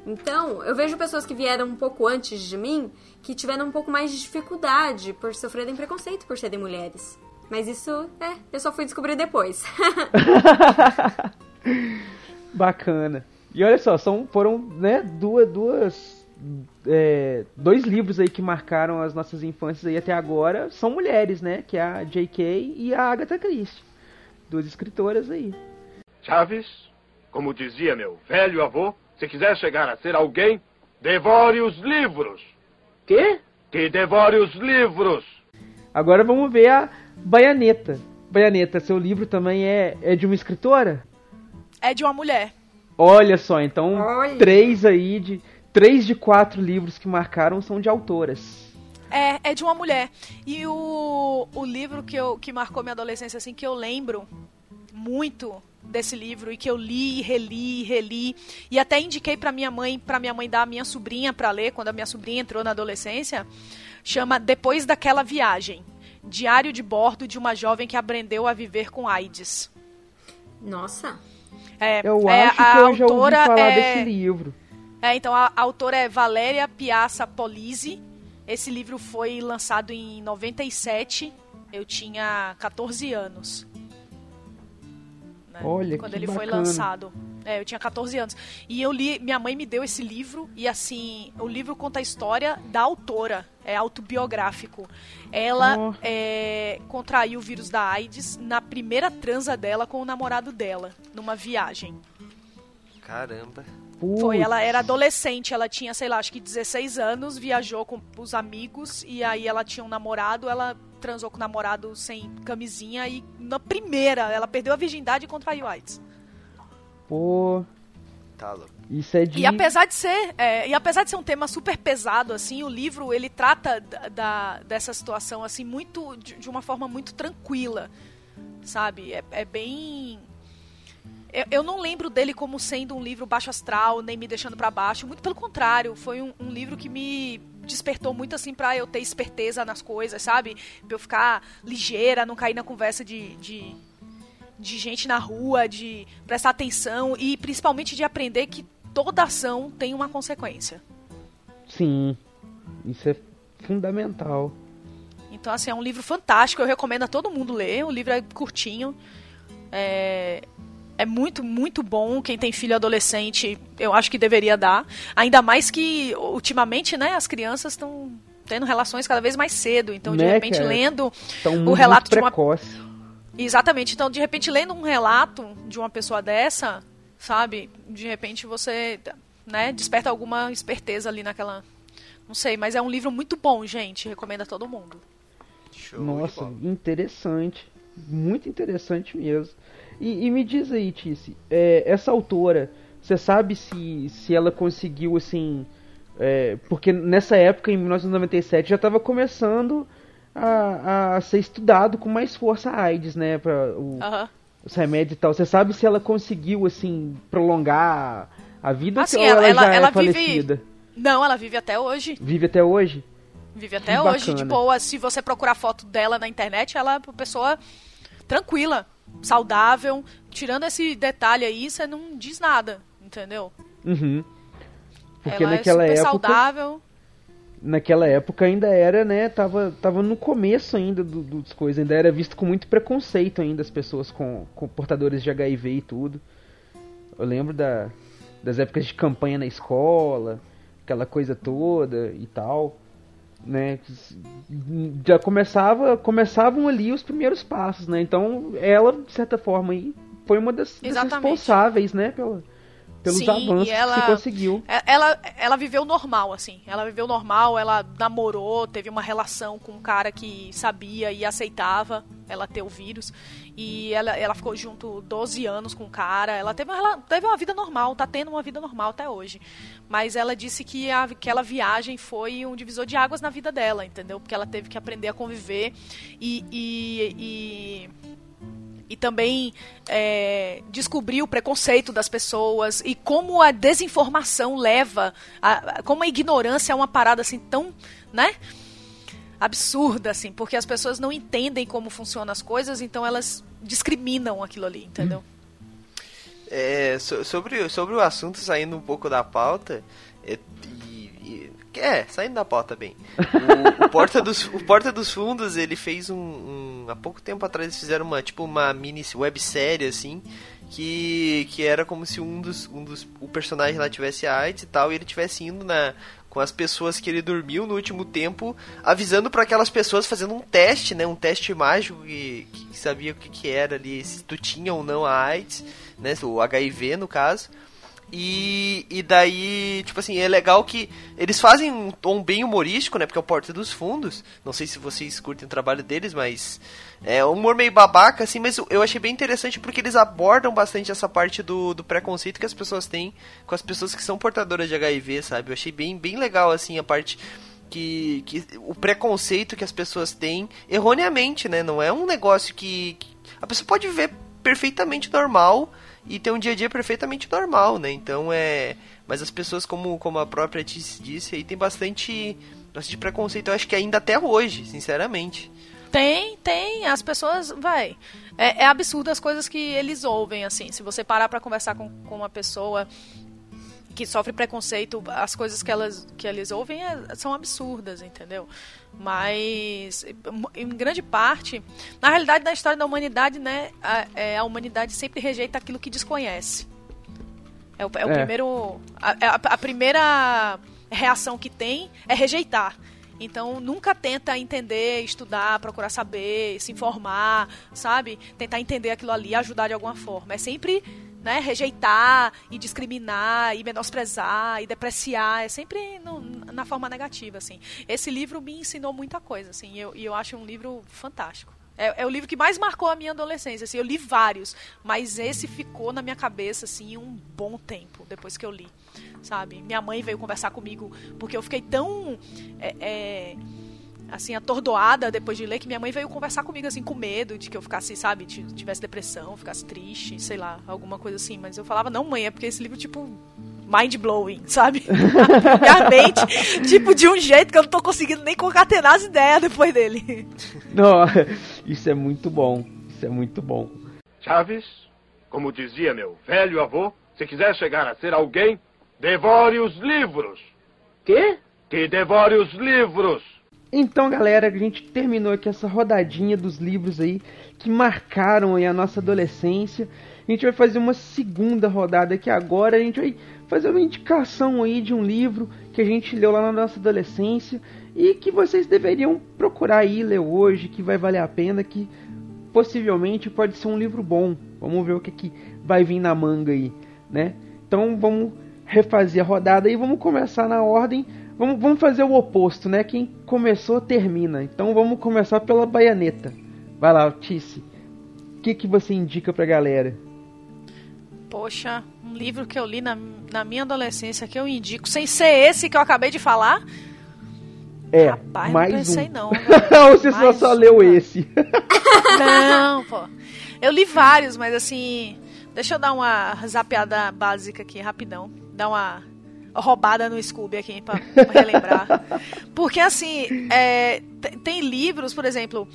Então, eu vejo pessoas que vieram um pouco antes de mim que tiveram um pouco mais de dificuldade por sofrerem preconceito por serem mulheres. Mas isso, é, eu só fui descobrir depois. Bacana. E olha só, são, foram né, duas, duas é, dois livros aí que marcaram as nossas infâncias aí até agora são mulheres, né? Que é a J.K. e a Agatha Christie. Duas escritoras aí. Chaves, como dizia meu velho avô, se quiser chegar a ser alguém, devore os livros. Quê? Que devore os livros. Agora vamos ver a Baianeta. Baianeta, seu livro também é, é de uma escritora? É de uma mulher. Olha só, então Olha. três aí de. Três de quatro livros que marcaram são de autoras. É, é de uma mulher. E o, o livro que, eu, que marcou minha adolescência, assim, que eu lembro muito desse livro e que eu li, reli, reli e até indiquei para minha mãe, para minha mãe dar a minha sobrinha para ler quando a minha sobrinha entrou na adolescência, chama Depois daquela viagem, Diário de bordo de uma jovem que aprendeu a viver com AIDS. Nossa. É, Eu é, acho a que eu já ouvi autora falar é... desse livro. É, então a, a autora é Valéria Piazza Polizzi. Esse livro foi lançado em 97. Eu tinha 14 anos. né, Olha, Quando que ele foi bacana. lançado. É, eu tinha 14 anos. E eu li, minha mãe me deu esse livro e assim, o livro conta a história da autora, é autobiográfico. Ela Oh. é, contraiu o vírus da AIDS na primeira transa dela com o namorado dela, numa viagem. Caramba. Foi, ela era adolescente, ela tinha, sei lá, acho que 16 anos, viajou com os amigos e aí ela tinha um namorado, ela transou com o namorado sem camisinha e na primeira ela perdeu a virgindade e contraiu AIDS. Pô, Tá louco. isso é de. E apesar de ser, é, e apesar de ser um tema super pesado assim, o livro ele trata da, da- dessa situação assim muito de, de uma forma muito tranquila, sabe? É, é bem eu, eu não lembro dele como sendo um livro baixo astral, nem me deixando pra baixo. Muito pelo contrário, foi um, um livro que me despertou muito assim pra eu ter esperteza nas coisas, sabe? Pra eu ficar ligeira, não cair na conversa de, de, de gente na rua, de prestar atenção e principalmente de aprender que toda ação tem uma consequência. Sim. Isso é fundamental. Então, assim, é um livro fantástico, eu recomendo a todo mundo ler. O livro é curtinho. É, é muito, muito bom. Quem tem filho adolescente, eu acho que deveria dar. Ainda mais que, ultimamente, né, as crianças estão tendo relações cada vez mais cedo. Então, de Né, repente, cara? lendo um o relato muito de uma precoce. Exatamente. Então, de repente, lendo um relato de uma pessoa dessa, sabe? De repente você, né, desperta alguma esperteza ali naquela. Não sei, mas é um livro muito bom, gente. Recomendo a todo mundo. Show de Nossa, interessante. Muito interessante mesmo. E, e me diz aí, Tice, é, essa autora, você sabe se, se ela conseguiu, assim. é, porque nessa época, em 1997, já estava começando a, a ser estudado com mais força a AIDS, né? Pra o, os remédios e tal. Você sabe se ela conseguiu, assim, prolongar a vida Assim, ou ela, ela- já ela é vive- falecida? Não, ela vive até hoje. Vive até hoje? Vive até Que hoje, bacana. de boa. Se você procurar foto dela na internet, ela é uma pessoa tranquila, saudável. Tirando esse detalhe aí, você não diz nada, entendeu? Uhum. Porque ela naquela é época. saudável. naquela época ainda era, né, tava, tava no começo ainda do, dos coisas, ainda era visto com muito preconceito ainda as pessoas com, com portadores de HIV e tudo. Eu lembro da, das épocas de campanha na escola, aquela coisa toda e tal, né, já começava, começavam ali os primeiros passos, né, então ela, de certa forma, aí, foi uma das, das responsáveis, né, pela, pelos Sim, avanços ela- que se conseguiu. É- Ela, ela viveu normal, assim. Ela viveu normal, ela namorou, teve uma relação com um cara que sabia e aceitava ela ter o vírus. E ela, ela ficou junto 12 anos com o cara. Ela teve uma, rela- teve uma vida normal, tá tendo uma vida normal até hoje. Mas ela disse que a- aquela viagem foi um divisor de águas na vida dela, entendeu? Porque ela teve que aprender a conviver e- e- e e também é, descobrir o preconceito das pessoas e como a desinformação leva, a- como a ignorância é uma parada assim tão, né? Absurda, assim, porque as pessoas não entendem como funcionam as coisas, então elas discriminam aquilo ali, entendeu? É, so- sobre, sobre o assunto, saindo um pouco da pauta, é, e- e- é, saindo da pauta bem. O, o Porta dos, o Porta dos Fundos, ele fez um, um, um. Há pouco tempo atrás eles fizeram uma, tipo, uma mini websérie, assim, que, que era como se um dos, um dos. O personagem lá tivesse AIDS e tal, e ele tivesse indo na. Com as pessoas que ele dormiu no último tempo, avisando para aquelas pessoas fazendo um teste, né? Um teste mágico que, que sabia o que, que era ali, se tu tinha ou não a AIDS, né? O HIV no caso. E, e daí, tipo assim, é legal que eles fazem um tom bem humorístico, né? Porque é o Porta dos Fundos. Não sei se vocês curtem o trabalho deles, mas é um humor meio babaca, assim, mas eu achei bem interessante porque eles abordam bastante essa parte do, do preconceito que as pessoas têm com as pessoas que são portadoras de HIV, sabe? Eu achei bem, bem legal, assim, a parte que, que o preconceito que as pessoas têm erroneamente, né? Não é um negócio que, que a pessoa pode viver perfeitamente normal e ter um dia a dia perfeitamente normal, né? Então é. Mas as pessoas, como, como a própria Tice disse, aí tem bastante, bastante preconceito, eu acho que ainda até hoje, sinceramente. Tem, tem. As pessoas, vai. É, é absurdo as coisas que eles ouvem, assim. Se você parar para conversar com, com uma pessoa que sofre preconceito, as coisas que elas que eles ouvem é, são absurdas, entendeu? Mas em grande parte, na realidade, na história da humanidade, né, a, é, a humanidade sempre rejeita aquilo que desconhece. É o, é o É. primeiro, a, a, a primeira reação que tem é rejeitar. Então nunca tenta entender, estudar, procurar saber, se informar, sabe? Tentar entender aquilo ali, ajudar de alguma forma. É sempre né, rejeitar e discriminar e menosprezar e depreciar, é sempre no- na forma negativa, assim. Esse livro me ensinou muita coisa, assim, e eu, e eu acho um livro fantástico. É, é o livro que mais marcou a minha adolescência, assim, eu li vários, mas esse ficou na minha cabeça, assim, um bom tempo, depois que eu li, sabe? Minha mãe veio conversar comigo, porque eu fiquei tão... é, é, assim, atordoada depois de ler, que minha mãe veio conversar comigo, assim, com medo de que eu ficasse, sabe, ti- tivesse depressão, ficasse triste, sei lá, alguma coisa assim. Mas eu falava, não, mãe, é porque esse livro, tipo, mind-blowing, sabe? minha mente, tipo, de um jeito que eu não tô conseguindo nem concatenar as ideias depois dele. Não, isso é muito bom. Isso é muito bom. Chaves, como dizia meu velho avô, se quiser chegar a ser alguém, devore os livros. Quê? Que devore os livros. Então, galera, a gente terminou aqui essa rodadinha dos livros aí que marcaram aí a nossa adolescência. A gente vai fazer uma segunda rodada aqui agora. A gente vai fazer uma indicação aí de um livro que a gente leu lá na nossa adolescência e que vocês deveriam procurar aí ler hoje, que vai valer a pena, que possivelmente pode ser um livro bom. Vamos ver o que, que vai vir na manga aí, né? Então vamos refazer a rodada e vamos começar na ordem. Vamos, vamos fazer o oposto, né? Quem começou termina. Então vamos começar pela baianeta. Vai lá, Tice. O que, que você indica pra galera? Poxa, um livro que eu li na, na minha adolescência que eu indico, sem ser esse que eu acabei de falar. É, Rapaz, mais não pensei um. não. Você só, Mais só um, leu esse? Não, pô. Eu li vários, mas assim. Deixa eu dar uma zapeada básica aqui, rapidão. Dar uma roubada no Scooby aqui pra, pra relembrar. Porque assim, é, te- tem livros, por exemplo.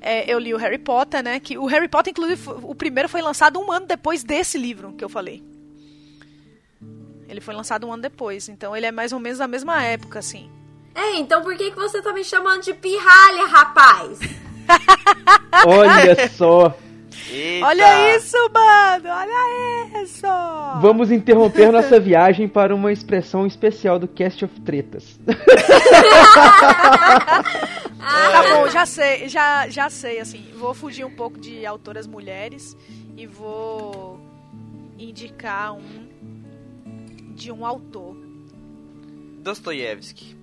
é, eu li o Harry Potter, né? Que o Harry Potter, inclusive, o primeiro foi lançado um ano depois desse livro que eu falei. Ele foi lançado um ano depois, então ele é mais ou menos da mesma época, assim. É, então por que, que você tá me chamando de pirralha, rapaz? Olha só. Eita. Olha isso, mano! Olha isso! Vamos interromper nossa viagem para uma expressão especial do Cast of Tretas. Tá bom, já sei, já, já sei, assim. Vou fugir um pouco de autoras mulheres e vou indicar um de um autor. Dostoiévski.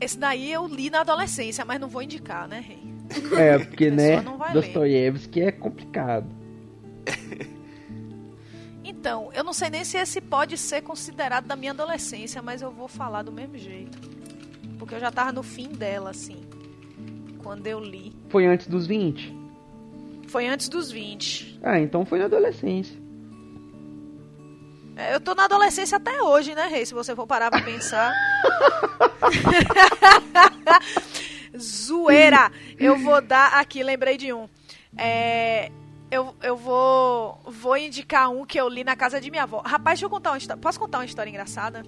Esse daí eu li na adolescência, mas não vou indicar, né, Rei? É, porque, né. Dostoiévski é complicado. Então, eu não sei nem se esse pode ser considerado da minha adolescência, mas eu vou falar do mesmo jeito. Porque eu já tava no fim dela, assim. Quando eu li. Foi antes dos 20? Foi antes dos 20. Ah, então foi na adolescência. É, Eu tô na adolescência até hoje, né, Rei? Se você for parar pra pensar. Zoeira! Eu vou dar aqui, lembrei de um. É, eu, eu vou, vou indicar um que eu li na casa de minha avó. Rapaz, deixa eu contar uma história. Posso contar uma história engraçada?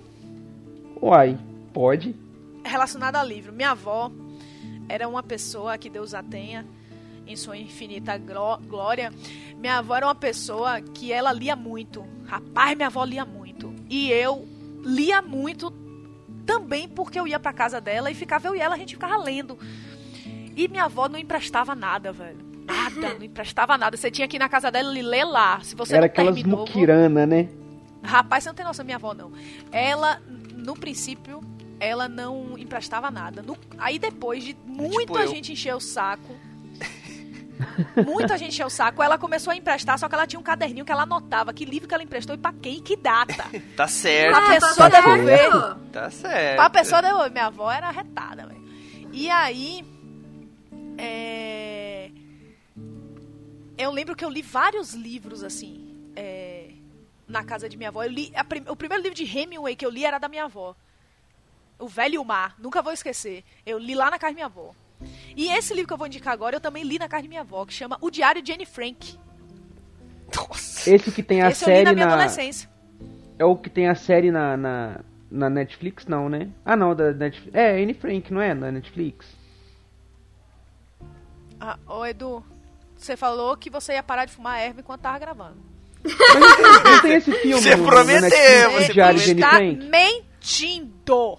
Uai, pode? relacionada ao livro. Minha avó era uma pessoa, que Deus a tenha, em sua infinita gló- glória, minha avó era uma pessoa que ela lia muito. Rapaz, minha avó lia muito. E eu lia muito também porque eu ia pra casa dela e ficava eu e ela, a gente ficava lendo. E minha avó não emprestava nada, velho. Nada, não emprestava nada. Você tinha que ir na casa dela e ler lá. Se você Era não aquelas terminou, muquirana, né? Rapaz, você não tem noção, minha avó não. Ela, no princípio, ela não emprestava nada. No- aí depois de muita eu. gente encher o saco. Muita gente encheu o saco. Ela começou a emprestar, só que ela tinha um caderninho que ela anotava que livro que ela emprestou e pra quem e que data. Tá certo. Pra tá pessoa certo. devolver. Tá certo. Pra pessoa devolver. Minha avó era retada, velho. E aí. é, Eu lembro que eu li vários livros, assim. é, Na casa de minha avó. Eu li. a prim- O primeiro livro de Hemingway que eu li era da minha avó. O Velho Mar. Nunca vou esquecer. Eu li lá na casa de minha avó. E esse livro que eu vou indicar agora, eu também li na casa de minha avó, que chama O Diário de Anne Frank. Nossa. Esse que tem a esse eu li série na minha na. adolescência. É o que tem a série na, na, na Netflix, não, né? Ah, não, da Netflix. É, Anne Frank, não é? Na Netflix. Ah, ô Edu, você falou que você ia parar de fumar erva enquanto tava gravando. Não tem esse filme Você prometeu, Netflix, você o Diário de Anne está Frank? mentindo.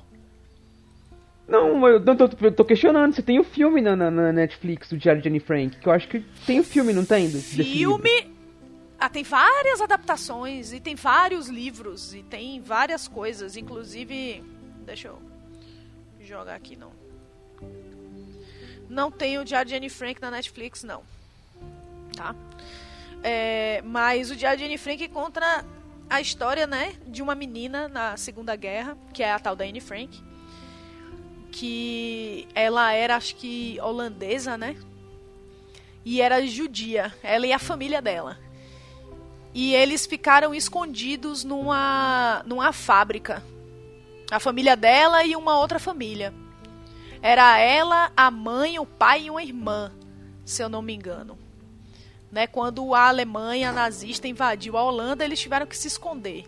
Não, eu tô, eu tô questionando. Você tem o filme na, na, na Netflix do Diário de Anne Frank? Que eu acho que tem o filme, não tem? Livro? Filme. Ah, tem várias adaptações e tem vários livros e tem várias coisas, inclusive. Deixa eu jogar aqui não. Não tem o Diário de Anne Frank na Netflix, não. Tá? É, mas o Diário de Anne Frank conta a história, né, de uma menina na Segunda Guerra, que é a tal da Anne Frank, que ela era, acho que, holandesa, né? E era judia, ela e a família dela. E eles ficaram escondidos numa, numa fábrica. A família dela e uma outra família. Era ela, a mãe, o pai e uma irmã, se eu não me engano. Né, quando a Alemanha nazista invadiu a Holanda, eles tiveram que se esconder.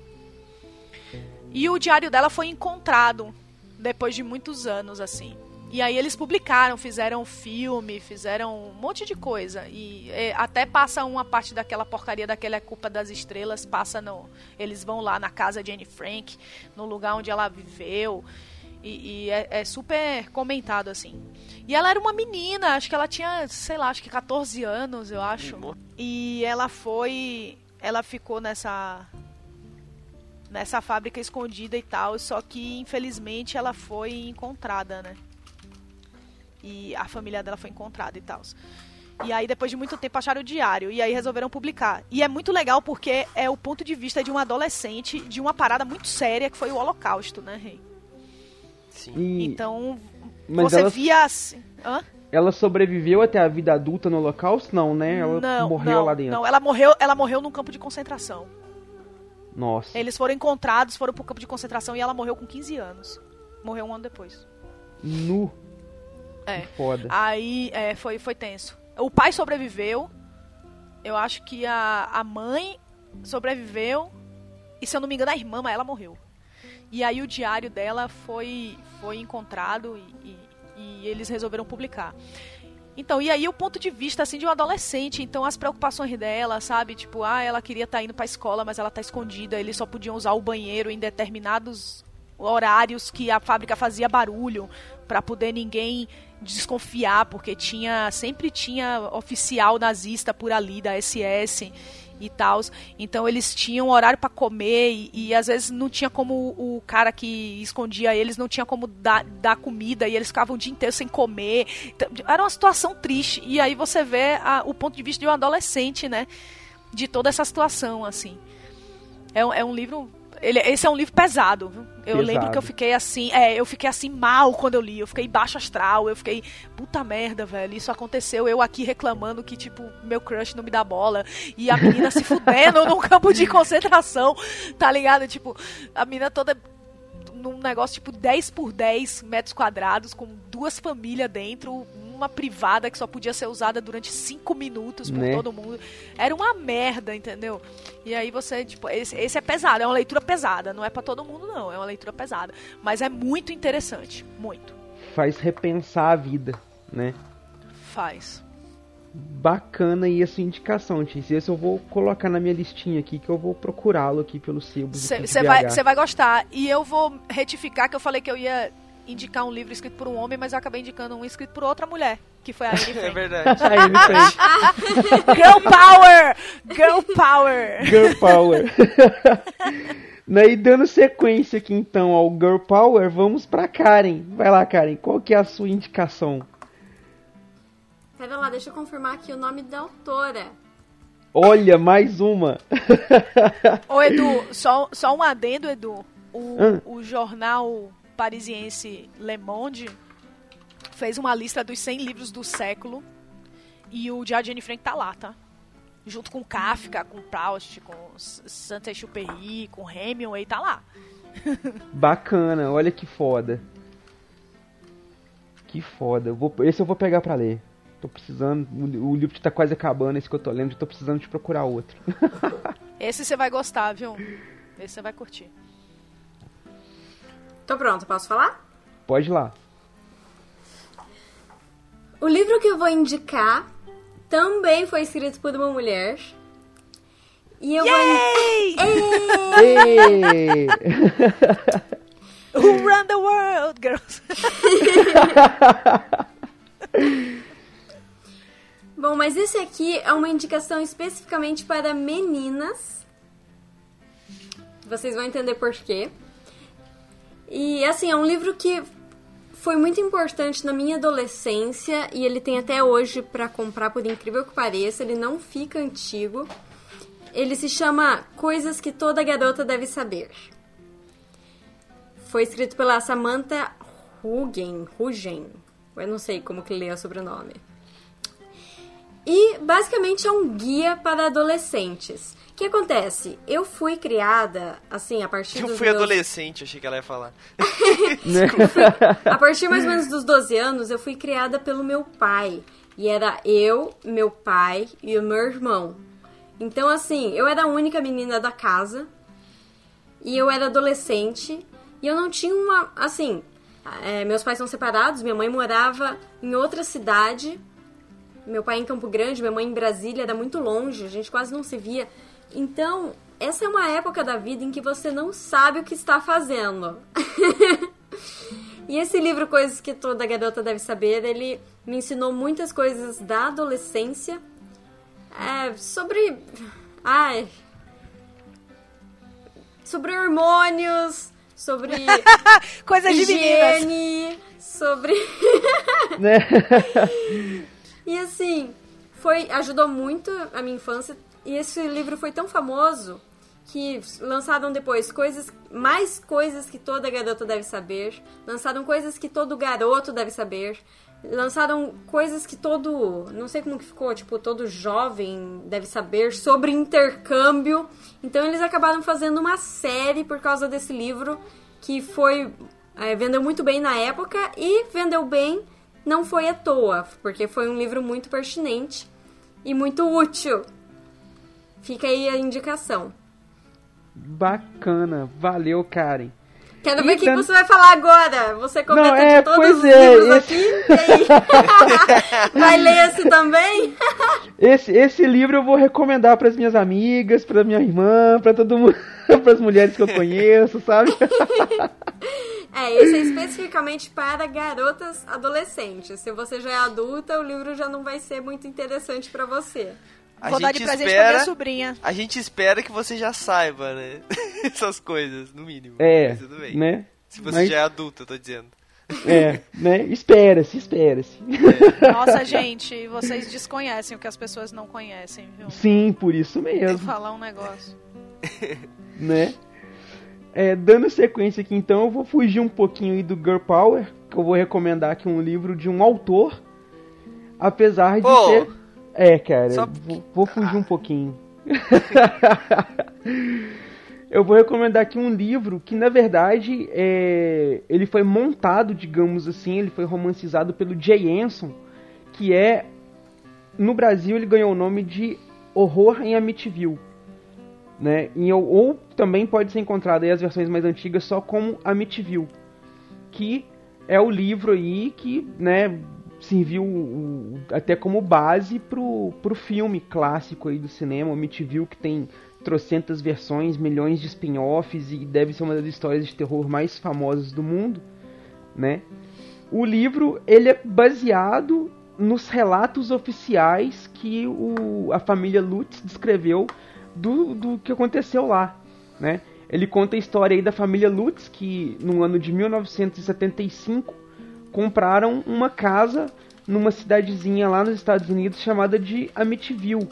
E o diário dela foi encontrado depois de muitos anos, assim. E aí eles publicaram, fizeram filme, fizeram um monte de coisa. E é, até passa uma parte daquela porcaria daquela é culpa das estrelas, passa no. Eles vão lá na casa de Anne Frank, no lugar onde ela viveu. E, e é, é super comentado, assim. E ela era uma menina, acho que ela tinha, sei lá, acho que 14 anos, eu acho. E ela foi. Ela ficou nessa. Nessa fábrica escondida e tal, só que infelizmente ela foi encontrada, né? E a família dela foi encontrada e tal. E aí, depois de muito tempo, acharam o diário. E aí resolveram publicar. E é muito legal porque é o ponto de vista de um adolescente de uma parada muito séria que foi o Holocausto, né, Rei? Sim. E Então, Mas você ela- via assim. Hã? ela sobreviveu até a vida adulta no Holocausto? Não, né? Ela não, morreu não, lá dentro. Não, ela morreu, ela morreu num campo de concentração. Nossa. Eles foram encontrados, foram pro campo de concentração e ela morreu com 15 anos. Morreu um ano depois. Nu. É. Que foda. Aí é, foi, foi tenso. O pai sobreviveu. Eu acho que a, a mãe sobreviveu. E se eu não me engano, a irmã, mas ela morreu. E aí o diário dela foi, foi encontrado e, e- e eles resolveram publicar. Então, e aí o ponto de vista assim de um adolescente, então as preocupações dela, sabe? Tipo, ah, ela queria estar indo pra escola, mas ela tá escondida, eles só podiam usar o banheiro em determinados horários que a fábrica fazia barulho para poder ninguém desconfiar, porque tinha sempre tinha oficial nazista por ali da SS e tal. Então eles tinham horário para comer e, e às vezes não tinha como o cara que escondia eles não tinha como dar, dar comida e eles ficavam o dia inteiro sem comer. Então, era uma situação triste. E aí você vê a- o ponto de vista de um adolescente, né? De toda essa situação, assim. É, é um livro. Ele, esse é um livro pesado, viu? Eu Pesado. lembro que eu fiquei assim, é, eu fiquei assim mal quando eu li, eu fiquei baixo astral, eu fiquei, puta merda, velho, isso aconteceu, eu aqui reclamando que, tipo, meu crush não me dá bola, e a menina se fudendo num campo de concentração, tá ligado? Tipo, a menina toda num negócio tipo 10 por 10 metros quadrados, com duas famílias dentro, uma privada que só podia ser usada durante 5 minutos por Né? todo mundo. Era uma merda, entendeu? E aí você, tipo, esse, esse é pesado, é uma leitura pesada, não é pra todo mundo não, é uma leitura pesada, mas é muito interessante, muito. Faz repensar a vida, né? Faz. Bacana aí a sua indicação, Tice. Esse eu vou colocar na minha listinha aqui, que eu vou procurá-lo aqui aqui de Você vai, BH. cê vai gostar. E eu vou retificar que eu falei que eu ia indicar um livro escrito por um homem, mas eu acabei indicando um escrito por outra mulher, que foi a Anne É verdade. Aí ele fez. Girl Power! Girl Power! Girl Power. Né, E dando sequência aqui então ao Girl Power, vamos pra Karen. Vai lá, Karen, qual que é a sua indicação? Pera lá, deixa eu confirmar aqui o nome da autora. Olha, mais uma. Ô, Edu, só, só um adendo, Edu. O, Hum. o jornal parisiense Le Monde fez uma lista dos 100 livros do século e o de Anne Frank tá lá, tá? Junto com Kafka, com Proust, com Saint-Exupéry, com Hemingway, tá lá. Bacana, olha que foda. Que foda. Eu vou- esse eu vou pegar pra ler. Tô precisando. O, o livro tá quase acabando, esse que eu tô lendo, eu tô precisando de procurar outro. Esse você vai gostar, viu? Esse você vai curtir. Tô pronto, posso falar? Pode ir lá. O livro que eu vou indicar também foi escrito por uma mulher. E eu Yay! vou. Ê! Who run the world, girls? Bom, mas esse aqui é uma indicação especificamente para meninas. Vocês vão entender por quê. E assim, é um livro que foi muito importante na minha adolescência e ele tem até hoje para comprar, por incrível que pareça, ele não fica antigo. Ele se chama Coisas que toda garota deve saber. Foi escrito pela Samantha Hugen, Hugen. Eu não sei como que lê o sobrenome. E basicamente é um guia para adolescentes. O que acontece? Eu fui criada, assim, a partir Eu dos fui meus... adolescente, achei que ela ia falar. A partir mais ou menos dos 12 anos, eu fui criada pelo meu pai. E era eu, meu pai e o meu irmão. Então, assim, eu era a única menina da casa. E eu era adolescente. E eu não tinha uma. Assim, é, meus pais são separados. Minha mãe morava em outra cidade. Meu pai em Campo Grande, minha mãe em Brasília. Era muito longe, a gente quase não se via. Então, essa é uma época da vida em que você não sabe o que está fazendo. E esse livro, Coisas que Toda Garota Deve Saber, ele me ensinou muitas coisas da adolescência. É, sobre. Ai. Sobre hormônios, sobre Coisas de higiene, sobre. E assim, foi ajudou muito a minha infância. E esse livro foi tão famoso que lançaram depois coisas, mais coisas que toda garota deve saber, lançaram coisas que todo garoto deve saber, lançaram coisas que todo, não sei como que ficou, tipo, todo jovem deve saber sobre intercâmbio. Então eles acabaram fazendo uma série por causa desse livro que foi é, vendeu muito bem na época e vendeu bem não foi à toa, porque foi um livro muito pertinente e muito útil. Fica aí a indicação. Bacana, valeu, Karen. Quero ver o que você vai falar agora. Você comenta Não, é, de todos pois os é, livros esse- aqui. Vai ler esse também? Esse, esse livro eu vou recomendar pras minhas amigas, pra minha irmã, pra todo mundo, pras mulheres que eu conheço, sabe? É, esse é especificamente para garotas adolescentes. Se você já é adulta, o livro já não vai ser muito interessante pra você. A Vou dar de gente presente pra minha espera, sobrinha. a gente espera que você já saiba, né? Essas coisas, no mínimo. É, Mas tudo bem. né? Se você Mas- já é adulto, eu tô dizendo. É, né? Espera-se, espera-se. Nossa, gente, vocês desconhecem o que as pessoas não conhecem, viu? Sim, por isso Tem que mesmo, falar um negócio. né? É, dando sequência aqui então, eu vou fugir um pouquinho aí do Girl Power, que eu vou recomendar aqui um livro de um autor, apesar de Pô! ser... É, cara, Só- vou, vou fugir um pouquinho. eu vou recomendar aqui um livro que, na verdade, é... ele foi montado, digamos assim, ele foi romancizado pelo Jay Anson, que é... No Brasil ele ganhou o nome de Horror em Amityville. Né? E, ou, ou também pode ser encontrado aí as versões mais antigas só como Amityville. Que é o livro aí que, né, serviu até como base pro, pro filme clássico aí do cinema, Amityville, que tem trocentas versões, milhões de spin-offs e deve ser uma das histórias de terror mais famosas do mundo, né? O livro ele é baseado nos relatos oficiais que o, a família Lutz descreveu do, do que aconteceu lá, né? Ele conta a história aí da família Lutz que no ano de 1975 compraram uma casa numa cidadezinha lá nos Estados Unidos chamada de Amityville.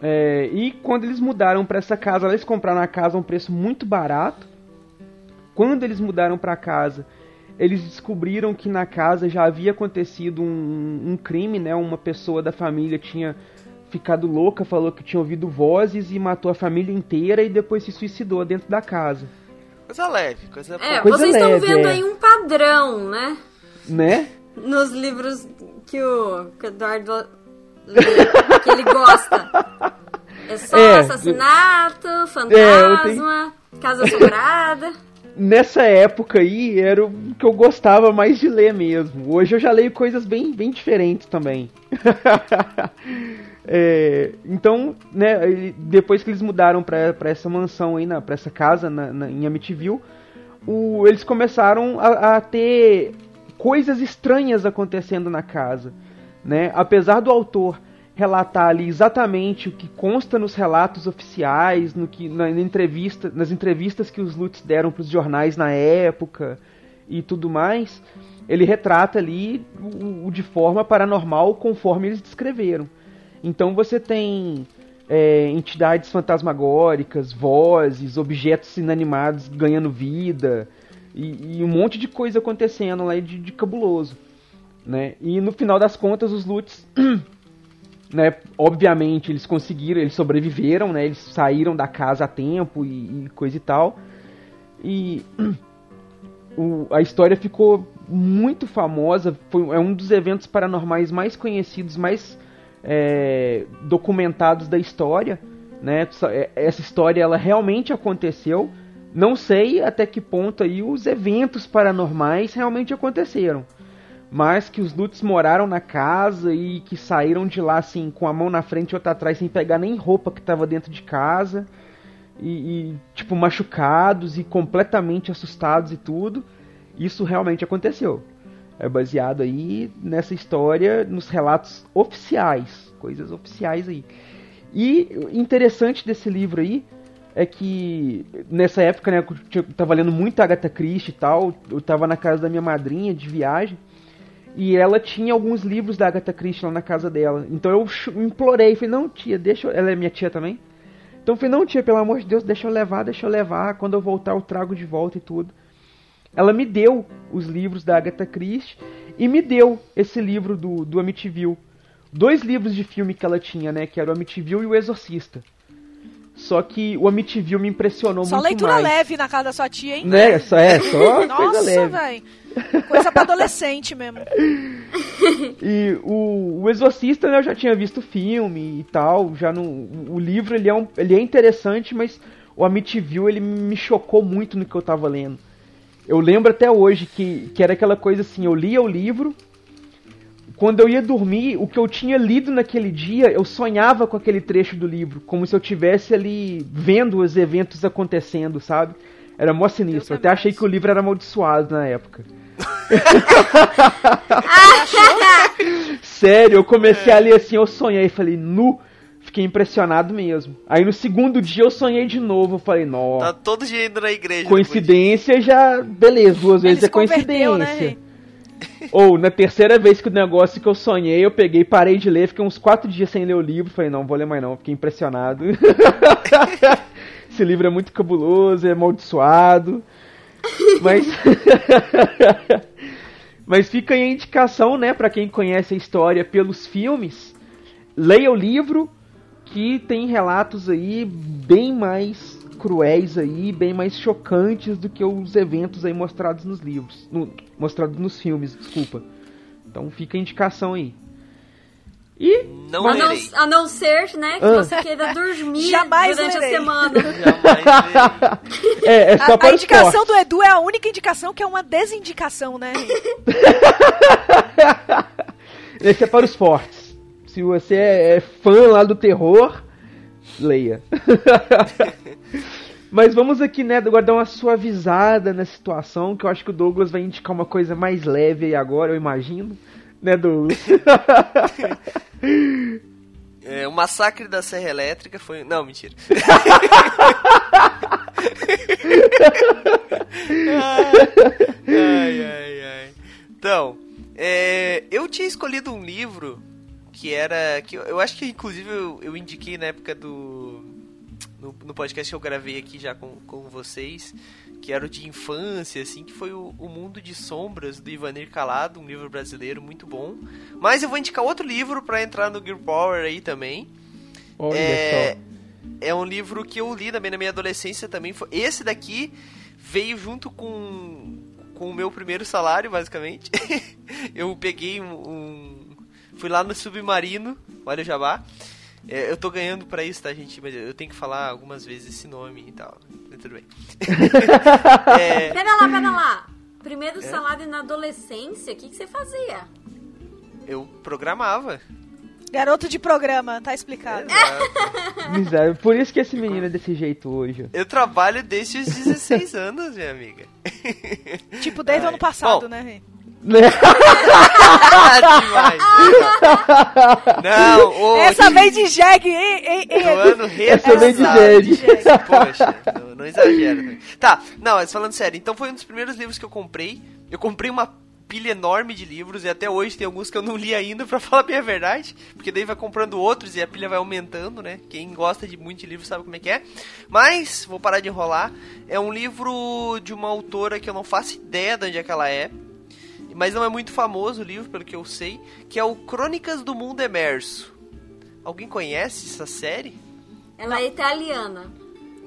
É, e quando eles mudaram para essa casa, eles compraram a casa a um preço muito barato. Quando eles mudaram para casa, eles descobriram que na casa já havia acontecido um, um crime, né? Uma pessoa da família tinha ficado louca, falou que tinha ouvido vozes e matou a família inteira e depois se suicidou dentro da casa, Coisa leve, coisa É, Coisa vocês estão leve, vendo é. aí um padrão, né? Né? Nos livros que o, que o Eduardo lê, que ele gosta. É só É, assassinato, É, eu fantasma, casa assombrada. Nessa época aí era o que eu gostava mais de ler mesmo. Hoje eu já leio coisas bem, bem diferentes também. É, então, né, depois que eles mudaram pra pra essa mansão aí, na, pra essa casa na, na- em Amityville, o- eles começaram a, a ter coisas estranhas acontecendo na casa. Né? Apesar do autor relatar ali exatamente o que consta nos relatos oficiais, no que na, entrevista, nas entrevistas que os Lutz deram para os jornais na época e tudo mais, ele retrata ali o, o de forma paranormal conforme eles descreveram. Então você tem é, entidades fantasmagóricas, vozes, objetos inanimados ganhando vida e, e um monte de coisa acontecendo lá de, de cabuloso. Né? E no final das contas os Lutz né, obviamente eles conseguiram, eles sobreviveram, né, eles saíram da casa a tempo e, e coisa e tal. E o- a história ficou muito famosa, foi, é um dos eventos paranormais mais conhecidos, mais é, documentados da história. Né? É- Essa história ela realmente aconteceu. Não sei até que ponto aí os eventos paranormais realmente aconteceram mas que os Lutz moraram na casa e que saíram de lá assim com a mão na frente e outra atrás sem pegar nem roupa que estava dentro de casa e, e, tipo machucados e completamente assustados e tudo. Isso realmente aconteceu. É baseado aí nessa história, nos relatos oficiais, coisas oficiais aí. E interessante desse livro aí é que nessa época, né, eu tava lendo muito Agatha Christie e tal, eu tava na casa da minha madrinha de viagem e ela tinha alguns livros da Agatha Christie lá na casa dela. Então eu implorei, falei, não, tia, deixa eu... Ela é minha tia também. Então eu falei, não, tia, pelo amor de Deus, deixa eu levar, deixa eu levar. Quando eu voltar eu trago de volta e tudo. Ela me deu os livros da Agatha Christie e me deu esse livro do, do Amityville. Dois livros de filme que ela tinha, né? Que era o Amityville e o Exorcista. Só que o Amityville me impressionou Só muito leitura mais. leve na casa da sua tia, hein? Né? Só, é, só Nossa, velho. Coisa pra adolescente mesmo. E o, o Exorcista, né, eu já tinha visto o filme e tal, já no o livro ele é, um, ele é interessante, mas o Amityville ele me chocou muito no que eu tava lendo. Eu lembro até hoje que, que era aquela coisa assim, eu lia o livro, quando eu ia dormir, o que eu tinha lido naquele dia, eu sonhava com aquele trecho do livro, como se eu tivesse ali vendo os eventos acontecendo, sabe? Era mó sinistro. Eu até achei que o livro era amaldiçoado na época. Sério, eu comecei a ler assim, eu sonhei, falei, nu, fiquei impressionado mesmo. Aí no segundo dia eu sonhei de novo, eu falei, Tá nossa, todo dia indo na igreja. coincidência já, beleza, duas Ele vezes se é né, coincidência. Rei? Ou na terceira vez que o negócio que eu sonhei, eu peguei, parei de ler, fiquei uns quatro dias sem ler o livro, falei, não, vou ler mais não, fiquei impressionado. Esse livro é muito cabuloso, é amaldiçoado. Mas. Mas fica aí a indicação, né, pra quem conhece a história pelos filmes. Leia o livro, que tem relatos aí bem mais cruéis aí, bem mais chocantes do que os eventos aí mostrados nos livros. No, mostrados nos filmes, desculpa. Então fica a indicação aí. E Não A não, a não ser, né, que Ah. você queira dormir Jamais durante lerei. a semana. É, é só A, a para os indicação fortes. do Edu é a única indicação que é uma desindicação, né? Esse é para os fortes. Se você é, é fã lá do terror, leia. Mas vamos aqui, né, agora dar uma suavizada na situação, que eu acho que o Douglas vai indicar uma coisa mais leve aí agora, eu imagino. Né, Douglas? É, o massacre da Serra Elétrica foi. Não, mentira. ai, ai, ai. Então, é, eu tinha escolhido um livro que era. que eu, eu acho que inclusive eu, eu indiquei na época do. No, no podcast que eu gravei aqui já com, com vocês, que era o de infância, assim, que foi o, o Mundo de Sombras, do Ivanir Calado, um livro brasileiro muito bom. Mas eu vou indicar outro livro pra entrar no Gear Power aí também. Olha é, só. é um livro que eu li também na minha adolescência também. Foi, esse daqui veio junto com, com o meu primeiro salário, basicamente. eu peguei um, um- Fui lá no Submarino, olha o jabá. É, eu tô ganhando pra isso, tá, gente? Mas eu tenho que falar algumas vezes esse nome e tal. Mas Tudo bem. É, Pera lá, pera lá. Primeiro salário na adolescência, o que, que você fazia? eu programava. Garoto de programa, tá explicado. Miséria. Por isso que esse menino é desse jeito hoje. Eu trabalho desde os 16 anos, minha amiga. Tipo, desde o ano passado, Bom, né, Rei? Né? Demais. Não, ô, Essa vem de jegue, hein, hein, hein, No ano Essa vem de jegue. Poxa, não, não exagera. né? Tá, não, mas falando sério, então foi um dos primeiros livros que eu comprei. Eu comprei uma pilha enorme de livros e até hoje tem alguns que eu não li ainda, pra falar bem a verdade. Porque daí vai comprando outros e a pilha vai aumentando, né? Quem gosta de muito de livro sabe como é que é. Mas, vou parar de enrolar. É um livro de uma autora que eu não faço ideia de onde é que ela é. Mas não é muito famoso o livro, pelo que eu sei. Que é o Crônicas do Mundo Emerso. Alguém conhece essa série? Ela é italiana.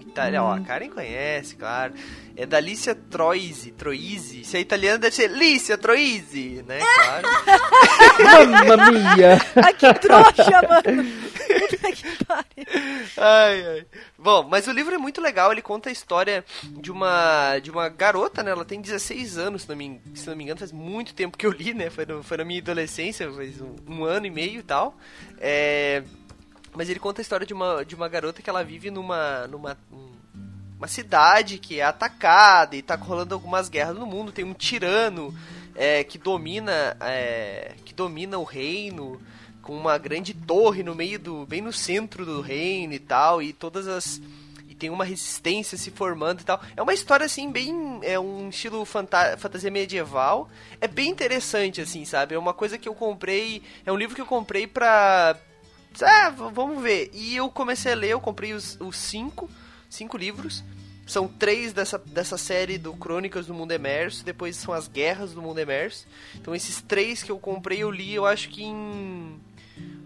Itália, ó, a Karen conhece, claro. É da Alicia Troisi, Troisi. Se é italiana, deve ser Lícia Troisi, né? Claro. Mamma mia! Ai, que trouxa, mano. Puta que pariu. ai, ai. Bom, mas o livro é muito legal, ele conta a história de uma de uma garota, né? Ela tem 16 anos, se não me, se não me engano, faz muito tempo que eu li, né? Foi, no- foi na minha adolescência, faz um, um ano e meio e tal. É, mas ele conta a história de uma, de uma garota que ela vive numa, numa um- uma cidade que é atacada e tá rolando algumas guerras no mundo. Tem um tirano é, que domina é, que domina o reino com uma grande torre no meio do bem no centro do reino e tal e todas as e tem uma resistência se formando e tal. É uma história assim bem é um estilo fanta fantasia medieval. É bem interessante assim, sabe? É uma coisa que eu comprei, é um livro que eu comprei pra é, vamos ver. E eu comecei a ler, eu comprei os, os cinco, cinco livros. São três dessa, dessa série do Crônicas do Mundo Emerso, depois são as Guerras do Mundo Emerso. Então esses três que eu comprei, eu li, eu acho que em...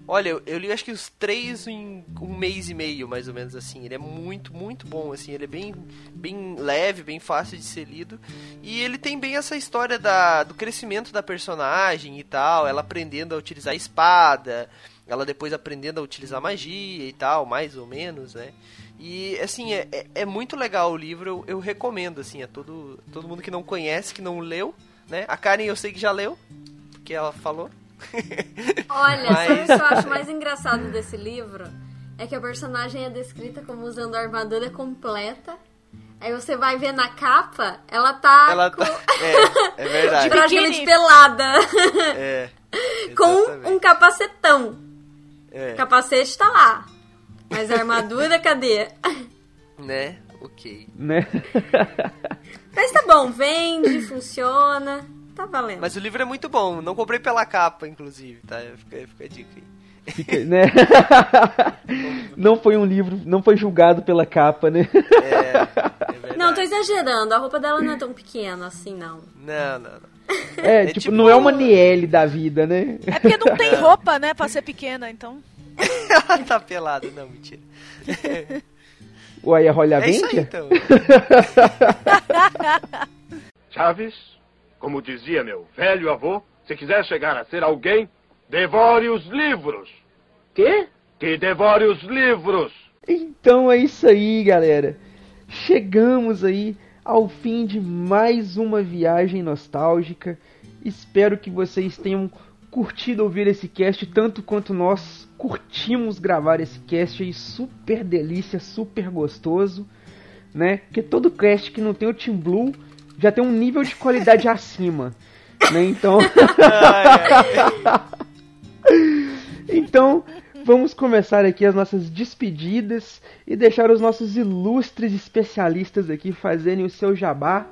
Olha, eu, eu li acho que os três em um mês e meio, mais ou menos assim. Ele é muito, muito bom, assim. Ele é bem, bem leve, bem fácil de ser lido. E ele tem bem essa história da, do crescimento da personagem e tal. Ela aprendendo a utilizar a espada, ela depois aprendendo a utilizar magia e tal, mais ou menos, né? E, assim, é, é, é muito legal o livro, eu, eu recomendo, assim, a todo, todo mundo que não conhece, que não leu, né? A Karen eu sei que já leu, porque ela falou. Olha, Mas- sabe o que eu acho mais engraçado desse livro? É que a personagem é descrita como usando a armadura completa. Aí você vai ver na capa, ela tá Ela com tá. É, é verdade. praticamente pelada. É. com um capacetão. É, O capacete tá lá. Mas a armadura, cadê? né? Ok. Né? Mas tá bom, vende, funciona. Tá valendo. Mas o livro é muito bom, não comprei pela capa, inclusive, tá? Fica, fica a dica aí. Fica- né? Não foi um livro, não foi julgado pela capa, né? É, é. Não, tô exagerando. A roupa dela não é tão pequena assim, não. Não, não, não. É, É tipo, tipo- não é uma Niele da vida, né? É porque não tem roupa, né, pra ser pequena, então. Ela tá pelada, não, mentira. Uai, a Rolha É isso aí, então. Chaves, como dizia meu velho avô, se quiser chegar a ser alguém, devore os livros. Quê? Que devore os livros. Então é isso aí, galera. Chegamos aí ao fim de mais uma viagem nostálgica. Espero que vocês tenham curtido ouvir esse cast tanto quanto nós curtimos gravar esse cast aí super delícia, super gostoso, né? Porque todo cast que não tem o Team Blue já tem um nível de qualidade acima, né? Então Então, vamos começar aqui as nossas despedidas e deixar os nossos ilustres especialistas aqui fazerem o seu jabá.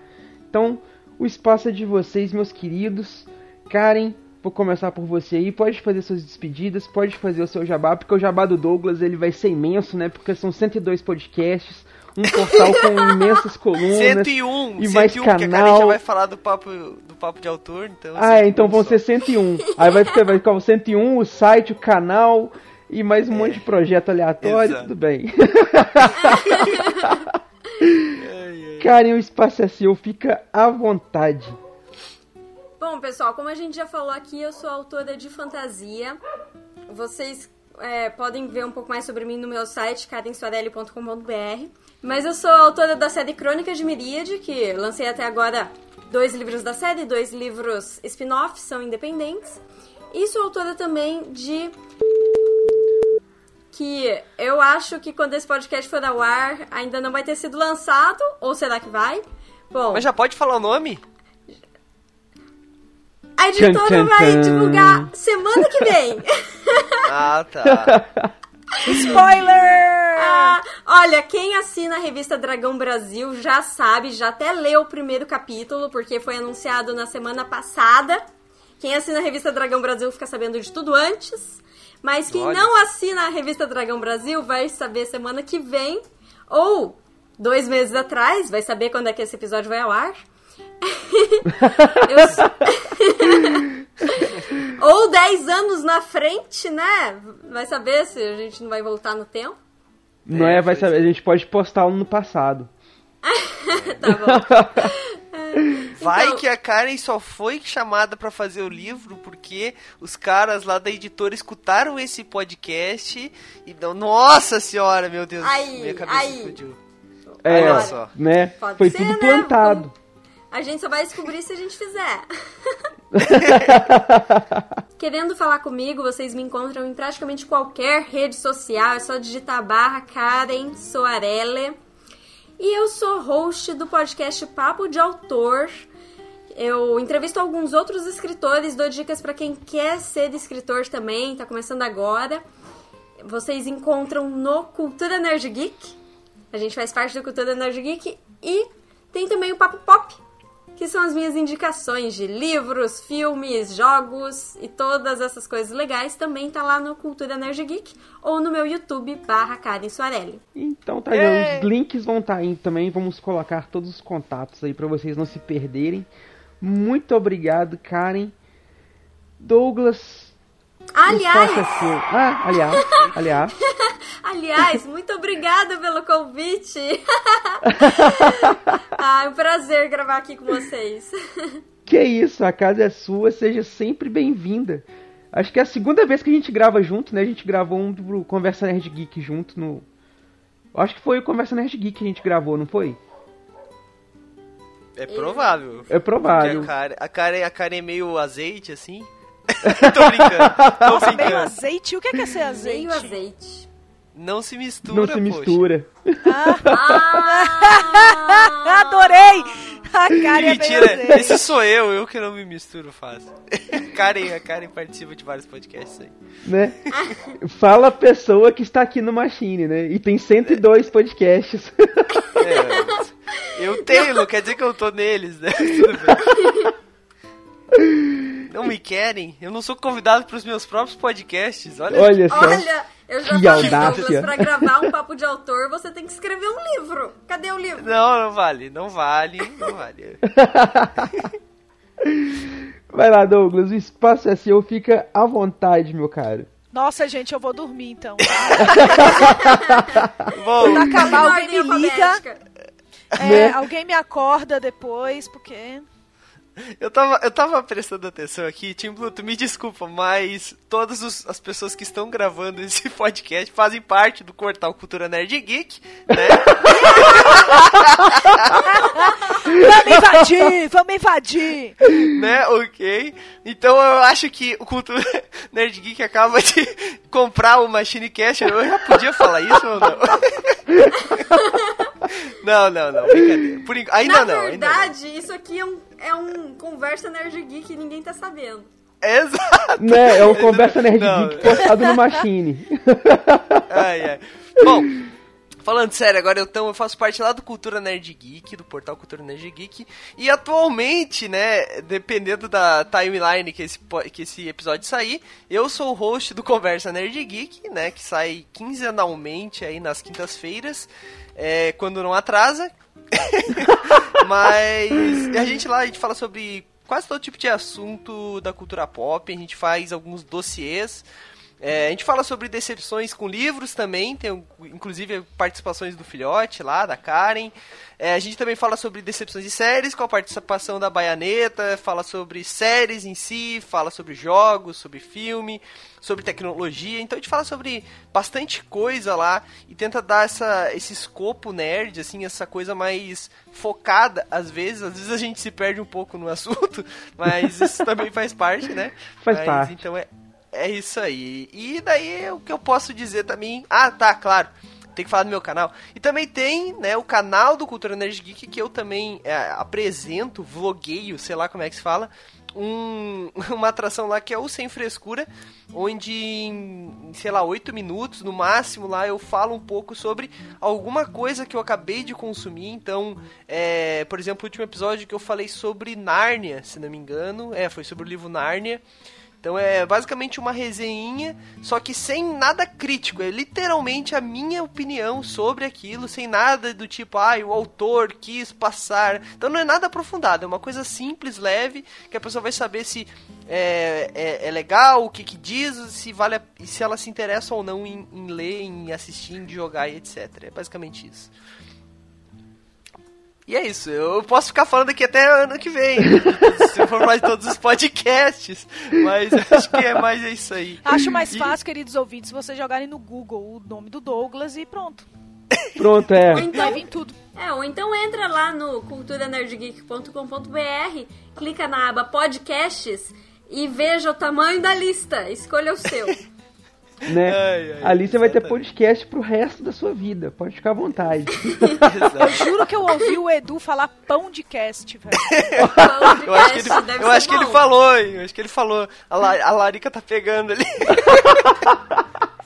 Então, o espaço é de vocês, meus queridos. Karen, vou começar por você aí. Pode fazer suas despedidas, pode fazer o seu jabá, porque o jabá do Douglas ele vai ser imenso, né? Porque são 102 podcasts, um portal com imensas colunas 101, e mais 101, porque a Karen já canal. vai falar do papo, do papo de autor, então... Ah, é, então 101 vão só. ser 101. Aí vai vai ficar o 101, o site, o canal e mais um monte de projeto aleatório, Exato. tudo bem. Karen, o espaço é seu, fica à vontade. Bom, pessoal, como a gente já falou aqui, eu sou autora de fantasia. Vocês é, podem ver um pouco mais sobre mim no meu site, karensoarelli.com.br. Mas eu sou autora da série Crônicas de Miríade, que lancei até agora dois livros da série, dois livros spin-off, são independentes. E sou autora também de que eu acho que quando esse podcast for ao ar ainda não vai ter sido lançado, ou será que vai? Bom, Mas já pode falar o nome? a editora Tchan, tchan, vai tchan. divulgar semana que vem. Ah, tá. Spoiler! Ah, olha, quem assina a revista Dragão Brasil já sabe, já até leu o primeiro capítulo, porque foi anunciado na semana passada. Quem assina a revista Dragão Brasil fica sabendo de tudo antes. Mas quem Olha. não assina a revista Dragão Brasil vai saber semana que vem, ou dois meses atrás, vai saber quando é que esse episódio vai ao ar. Eu ou 10 anos na frente, né? Vai saber se a gente não vai voltar no tempo. Não É, é, vai pois saber, a gente pode postar um no passado. Tá bom. Vai Então- que a Karen só foi chamada pra fazer o livro porque os caras lá da editora escutaram esse podcast e dão. Nossa senhora, meu Deus, Aí, minha cabeça aí. explodiu. É, Olha só. né? Pode Foi ser, tudo né? plantado. A gente só vai descobrir se a gente fizer. Querendo falar comigo, vocês me encontram em praticamente qualquer rede social. É só digitar barra Karen Soarelle. E eu sou host do podcast Papo de Autor. Eu entrevisto alguns outros escritores, dou dicas para quem quer ser escritor também, tá começando agora. Vocês encontram no Cultura Nerd Geek. A gente faz parte do Cultura Nerd Geek. E tem também o Papo Pop, que são as minhas indicações de livros, filmes, jogos e todas essas coisas legais. Também tá lá no Cultura Nerd Geek ou no meu YouTube barra Karen Soarelli. Então tá, já, os links vão estar aí também. Vamos colocar todos os contatos aí pra vocês não se perderem. Muito obrigado, Karen. Douglas. Aliás, é. Ah, aliás, aliás. aliás, muito obrigada pelo convite. ah, é um prazer gravar aqui com vocês. Que isso, a casa é sua, seja sempre bem-vinda. Acho que é a segunda vez que a gente grava junto, né? A gente gravou um pro Conversa Nerd Geek junto no. Acho que foi o Conversa Nerd Geek que a gente gravou, não foi? É provável. É provável. Porque A a, Karen, a Karen é meio azeite, assim. tô brincando, tô Nossa, meio azeite? O que é, que é ser azeite? Meio azeite. Não se mistura, Não se poxa. mistura. Ah! Adorei! A cara é Mentira, azeite. esse sou eu, eu que não me misturo fácil. Karen, a Karen participa de vários podcasts aí. né? Fala a pessoa que está aqui no Machine, né? E tem 102 podcasts. É, eu tenho, não quer dizer que eu tô neles, né? Não me querem? Eu não sou convidado pros meus próprios podcasts, olha. Olha só. Olha, eu já Que falei, audácia. Douglas, pra gravar um papo de autor, você tem que escrever um livro. Cadê o livro? Não, não vale, não vale, não vale. Vai lá, Douglas, o espaço é seu, fica à vontade, meu caro. Nossa, gente, eu vou dormir então. Quando acabar, alguém me liga. É, Né? Alguém me acorda depois, porque. Eu tava, eu tava prestando atenção aqui, Tim Blue, tu me desculpa, mas todas os- as pessoas que estão gravando esse podcast fazem parte do Portal Cultura Nerd Geek, né? Vamos invadir, vamos invadir. né? Ok. Então eu acho que o Cultura Nerd Geek acaba de comprar o Machine Cash. Eu já podia falar isso ou não? não, não, não. Brincadeira. Por enquanto- ainda Na não. ainda não. verdade, isso aqui é um, é um conversa nerd geek e ninguém tá sabendo. Exato. Né? É um conversa nerd Não. geek postado no Machine. Ai, ai. Bom, falando sério, agora eu, então, eu faço parte lá do Cultura Nerd Geek, do portal Cultura Nerd Geek. E atualmente, né, dependendo da timeline que esse, que esse episódio sair, eu sou o host do Conversa Nerd Geek, né, que sai quinzenalmente aí nas quintas-feiras, é, quando não atrasa. Mas a gente lá, a gente fala sobre quase todo tipo de assunto da cultura pop, a gente faz alguns dossiês. É, a gente fala sobre decepções com livros também, tem inclusive participações do Filhote lá, da Karen. É, a gente também fala sobre decepções de séries, com a participação da Baianeta, fala sobre séries em si, fala sobre jogos, sobre filme, sobre tecnologia. Então a gente fala sobre bastante coisa lá e tenta dar essa, esse escopo nerd, assim, essa coisa mais focada às vezes. Às vezes a gente se perde um pouco no assunto, mas isso também faz parte, né? Faz Mas, parte. Então é, é isso aí. E daí o que eu posso dizer também. Ah, tá, claro. Tem que falar do meu canal. E também tem, né, o canal do Cultura Nerd Geek que eu também é, apresento, vlogueio, sei lá como é que se fala. Um, uma atração lá que é o Sem Frescura, onde em, sei lá, 8 minutos no máximo lá eu falo um pouco sobre alguma coisa que eu acabei de consumir. Então, é, por exemplo, o último episódio que eu falei sobre Nárnia, se não me engano, é, foi sobre o livro Nárnia. Então é basicamente uma resenhinha, só que sem nada crítico. É literalmente a minha opinião sobre aquilo, sem nada do tipo, ah, o autor quis passar. Então não é nada aprofundado, é uma coisa simples, leve, que a pessoa vai saber se é, é, é legal, o que, que diz, se vale a- se ela se interessa ou não em, em ler, em assistir, em jogar e etc. É basicamente isso. E é isso, eu posso ficar falando aqui até ano que vem, se for mais todos os podcasts, mas acho que é mais isso aí. Acho mais E- fácil, queridos ouvintes, vocês jogarem no Google o nome do Douglas e pronto. Pronto, é. Ou então, Vai vir tudo. é, ou então entra lá no culturanerdgeek.com.br, clica na aba podcasts e veja o tamanho da lista. Escolha o seu. Né? Ai, ai, Ali você vai ter exatamente. podcast pro resto da sua vida. Pode ficar à vontade. Exato. Juro que eu ouvi o Edu falar pão de cast, velho. Eu acho que ele, eu acho que ele falou, hein? Eu acho que ele falou. A, La- a Larica tá pegando ali.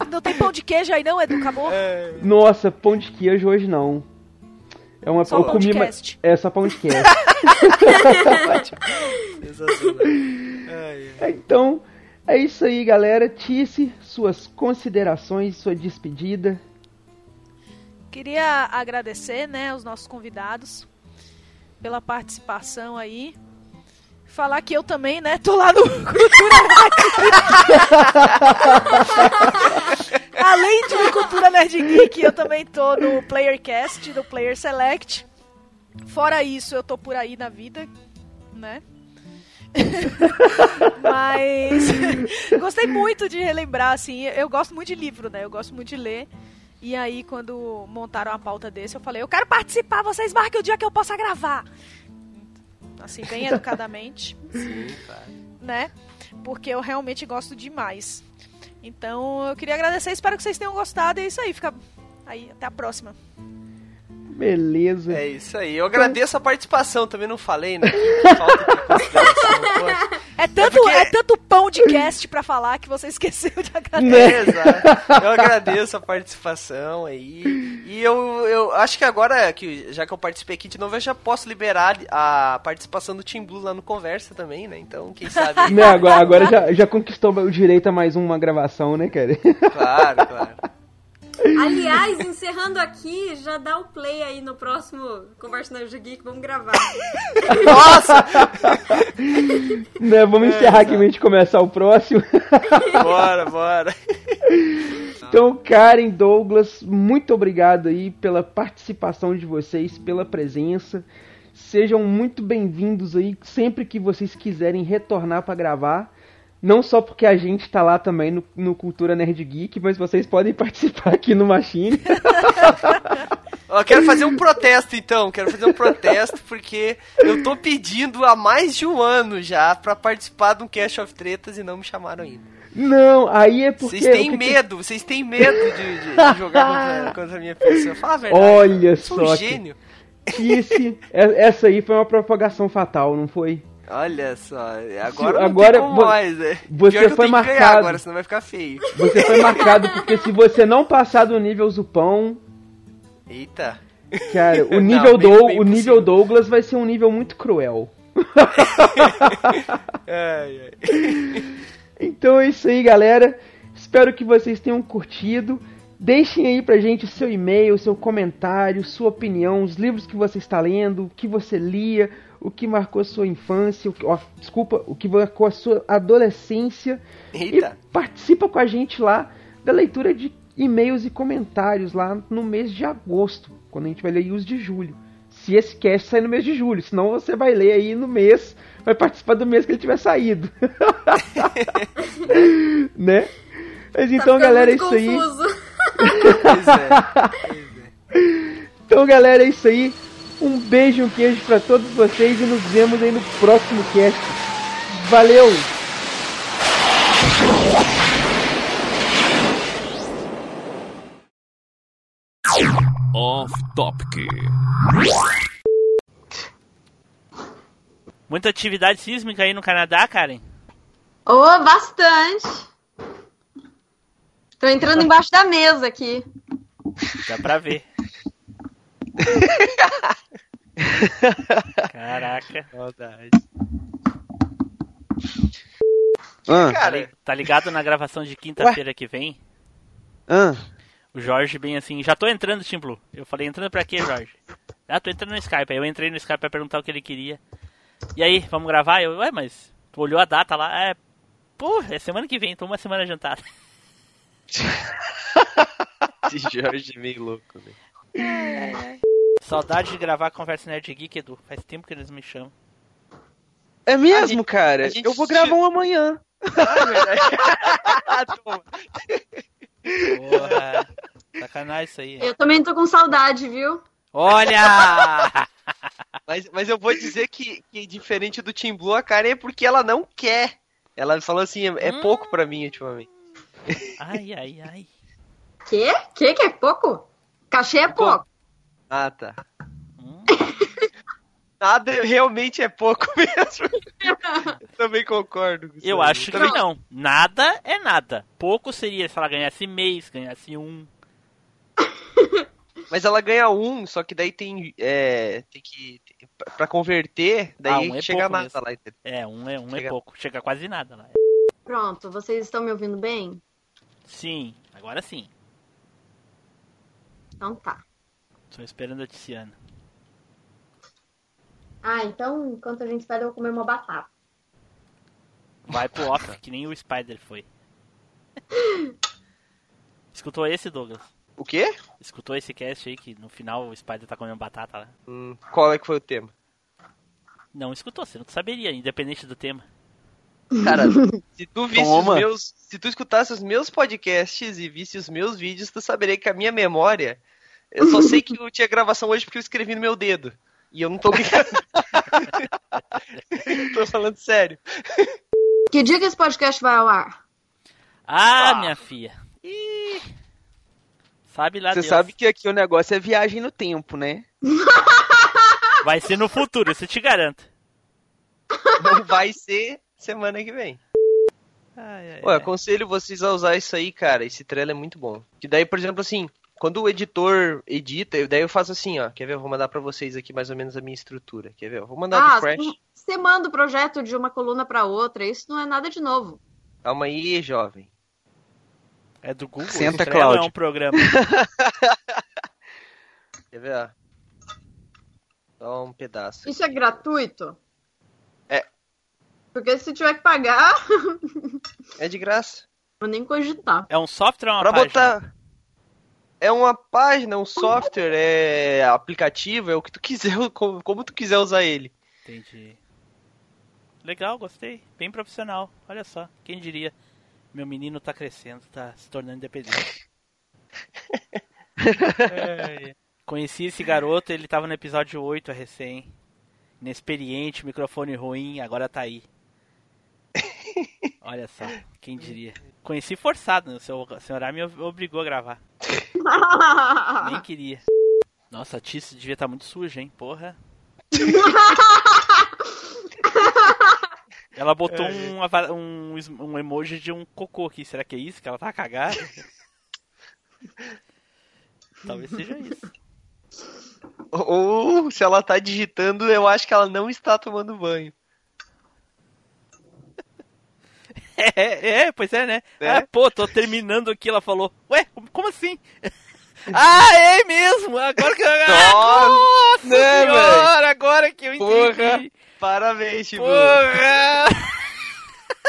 Não tem pão de queijo aí não, Edu? Acabou? É, Nossa, pão de queijo hoje não. É uma Só eu pão de comi ma- cast. É só pão de queijo. sensacional. Ai, ai. É, então, é isso aí, galera. Tice, suas considerações, sua despedida. Queria agradecer, né, aos nossos convidados pela participação aí. Falar que eu também, né, tô lá no Cultura. Além de no Cultura Nerd Geek, eu também tô no Playercast, do Player Select. Fora isso, eu tô por aí na vida, né? Mas gostei muito de relembrar, assim, eu gosto muito de livro, né? Eu gosto muito de ler. E aí, quando montaram a pauta desse, eu falei, eu quero participar, vocês marquem o dia que eu possa gravar. Assim, bem educadamente, Sim, claro. né? Porque eu realmente gosto demais. Então, eu queria agradecer, espero que vocês tenham gostado. E é isso aí, fica aí, até a próxima. Beleza. É isso aí. Eu agradeço a participação, também não falei, né? Que falta de. É tanto, porque- é tanto pão de cast pra falar que você esqueceu de agradecer. Né? É. Eu agradeço a participação aí. E eu, eu acho que agora, que já que eu participei aqui de novo, eu já posso liberar a participação do Team Blue lá no Conversa também, né? Então, quem sabe. Né, agora agora já, já conquistou o direito a mais uma gravação, né, cara? Claro, claro. Aliás, encerrando aqui, já dá o play aí no próximo Conversa na Geek, vamos gravar. Nossa! né, vamos É, encerrar aqui pra gente começar o próximo. Bora, bora. Então, Karen, Douglas, muito obrigado aí pela participação de vocês, pela presença. Sejam muito bem-vindos aí sempre que vocês quiserem retornar para gravar. Não só porque a gente tá lá também no, no Cultura Nerd Geek, mas vocês podem participar aqui no Machine. Eu quero fazer um protesto então, quero fazer um protesto porque eu tô pedindo há mais de um ano já pra participar de um Cash of Tretas e não me chamaram ainda. Não, aí é porque. Vocês têm o que que- medo, vocês têm medo de, de- de jogar contra, contra a minha pessoa. Fala a verdade. Olha eu sou um só. gênio. Que esse, essa aí foi uma propagação fatal, não foi? Olha só, agora não agora vo- mais, né? você foi marcado. agora, senão vai ficar feio. Você foi marcado porque se você não passar do nível Zupão, Eita. cara, o Não, nível, bem- Dou- bem o nível Douglas vai ser um nível muito cruel. Ai, ai. Então é isso aí, galera. Espero que vocês tenham curtido. Deixem aí pra gente o seu e-mail, seu comentário, sua opinião, os livros que você está lendo, o que você lia, o que marcou a sua infância, o que, ó, desculpa, o que marcou a sua adolescência. Eita. E participa com a gente lá da leitura de e-mails e comentários lá no mês de agosto, quando a gente vai ler os de julho. Se esse cast sair no mês de julho, senão você vai ler aí no mês, vai participar do mês que ele tiver saído. né? Mas então, ficando galera, é isso aí. confuso. Pois é. Então, galera, é isso aí. Um beijo e um queijo pra todos vocês e nos vemos aí no próximo cast. Valeu! Off Topic. Muita atividade sísmica aí no Canadá, Karen? Oh, bastante. Tô entrando embaixo da mesa aqui. Dá pra ver. Caraca. Saudade. Ah, Tá li- Tá ligado na gravação de quinta-feira que vem? ah, O Jorge bem assim, já tô entrando, Tim Blue. Eu falei, entrando pra quê, Jorge? Ah, tô entrando no Skype. Aí eu entrei no Skype pra perguntar o que ele queria. E aí, vamos gravar? Eu, ué, mas tu olhou a data lá? É, pô, é semana que vem, tô uma semana adiantada. Esse Jorge é meio louco, né? Saudade de gravar Conversa Nerd Geek, Edu. Faz tempo que eles me chamam. é mesmo, gente- cara. a gente Eu vou gravar um amanhã. Toma. Porra, sacanagem isso aí. Eu também tô com saudade, viu? Olha! Mas, mas eu vou dizer que, que diferente do Team Blue, a Karen é porque ela não quer. Ela falou assim, é, é Hum. pouco pra mim ultimamente. Ai, ai, ai. Quê? Quê que é pouco? Cachê é pouco. Ah, tá. Hum. Nada realmente é pouco mesmo. Eu também concordo. com isso Eu aí. acho que Também- não. Nada é nada. Pouco seria se ela ganhasse mês, ganhasse um. Mas ela ganha um, só que daí tem. É, tem que. Pra converter, daí Ah, um é chega pouco nada mesmo. lá, entendeu? É, um é, um é Chega- pouco. Chega quase nada lá. Pronto, vocês estão me ouvindo bem? Sim, agora sim. Então tá. Tô esperando a Tiziana. Ah, então enquanto a gente espera, eu vou comer uma batata. Vai pro off, que nem o Spider foi. Escutou esse, Douglas? O quê? Escutou esse cast aí que no final o Spider tá comendo batata lá? Hum, qual é que foi o tema? Não escutou, você não saberia, independente do tema. Cara, se tu visse Toma. os meus. Se tu escutasse os meus podcasts e visse os meus vídeos, tu saberia que a minha memória. Eu só sei que eu tinha gravação hoje porque eu escrevi no meu dedo. E eu não tô brincando. tô falando sério. Que dia que esse podcast vai ao ar? Ah, minha filha. Ih, sabe lá Você Deus. sabe que aqui o negócio é viagem no tempo, né? Vai ser no futuro, isso eu te garanto. Não vai ser semana que vem. Ai, ai, ai. aconselho vocês a usar isso aí, cara. Esse trailer é muito bom. Que daí, por exemplo, assim, quando o editor edita, daí eu faço assim, ó. Quer ver? Eu vou mandar pra vocês aqui mais ou menos a minha estrutura. Quer ver? Eu vou mandar Ah, do Fresh. você manda o projeto de uma coluna pra outra, isso não é nada de novo. Calma aí, jovem. É do Google? Senta, trailer Cláudio. É um programa. Quer ver? ó? Só um pedaço. Isso é gratuito? É. Porque se tiver que pagar, É de graça. vou nem cogitar. É um software ou uma Pra página? botar. É uma página, um software, é aplicativo, é o que tu quiser, como, como tu quiser usar ele. Entendi. Legal, gostei. Bem profissional. Olha só, quem diria? Meu menino tá crescendo, tá se tornando independente. É, Conheci esse garoto, ele tava no episódio 8, é recém. Inexperiente, microfone ruim, agora tá aí. Olha só, quem diria. Conheci forçado, né? o seu, senhor me obrigou a gravar. Nem queria. Nossa, a Tice devia estar muito suja, hein? Porra. Ela botou um, ava- um, es- um emoji de um cocô aqui. Será que é isso? Que ela tá cagada? Talvez seja isso. Ou se ela tá digitando, eu acho que ela não está tomando banho. É, é, pois é, né? É? Ah, pô, tô terminando aqui. Ela falou, ué, como assim? ah, é mesmo? Agora que eu. Ah, Nossa, né, senhora, agora que eu Porra. entendi. Parabéns, Chibu. Porra!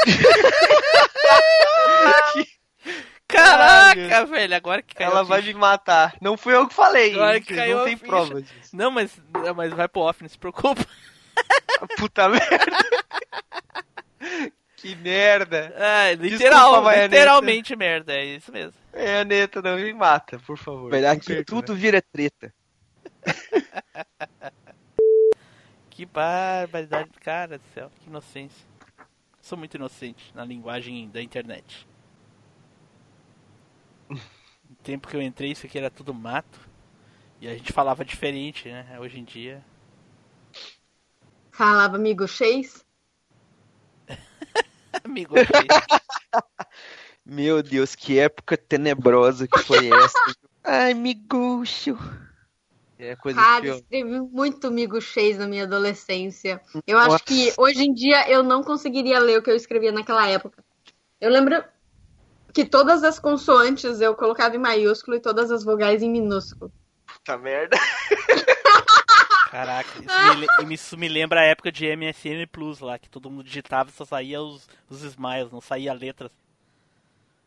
Caraca, velho, agora que caiu Ela vai me matar. Não fui eu que falei. Agora que caiu não tem prova disso. Não, mas, mas vai pro off, não se preocupa. Puta merda. Que merda. É, Desculpa, literal, Baianeta. literalmente merda, é isso mesmo. É, Neta, não me mata, por favor. Velho, aqui Perdoa. tudo vira treta. Que barbaridade, cara do céu, que inocência. Sou muito inocente na linguagem da internet. No tempo que eu entrei, isso aqui era tudo mato. E a gente falava diferente, né? Hoje em dia. Falava amigo Chase. Amigo, Meu Deus, que época tenebrosa que foi essa. Ai, miguxo. É coisa Cara, pior. escrevi muito amigo Chase na minha adolescência. Eu acho Nossa. que hoje em dia eu não conseguiria ler o que eu escrevia naquela época. Eu lembro que todas as consoantes eu colocava em maiúsculo e todas as vogais em minúsculo. Puta merda. Caraca, isso me, le- isso me lembra a época de MSN Plus lá, que todo mundo digitava e só saía os, os smiles, não saía letras.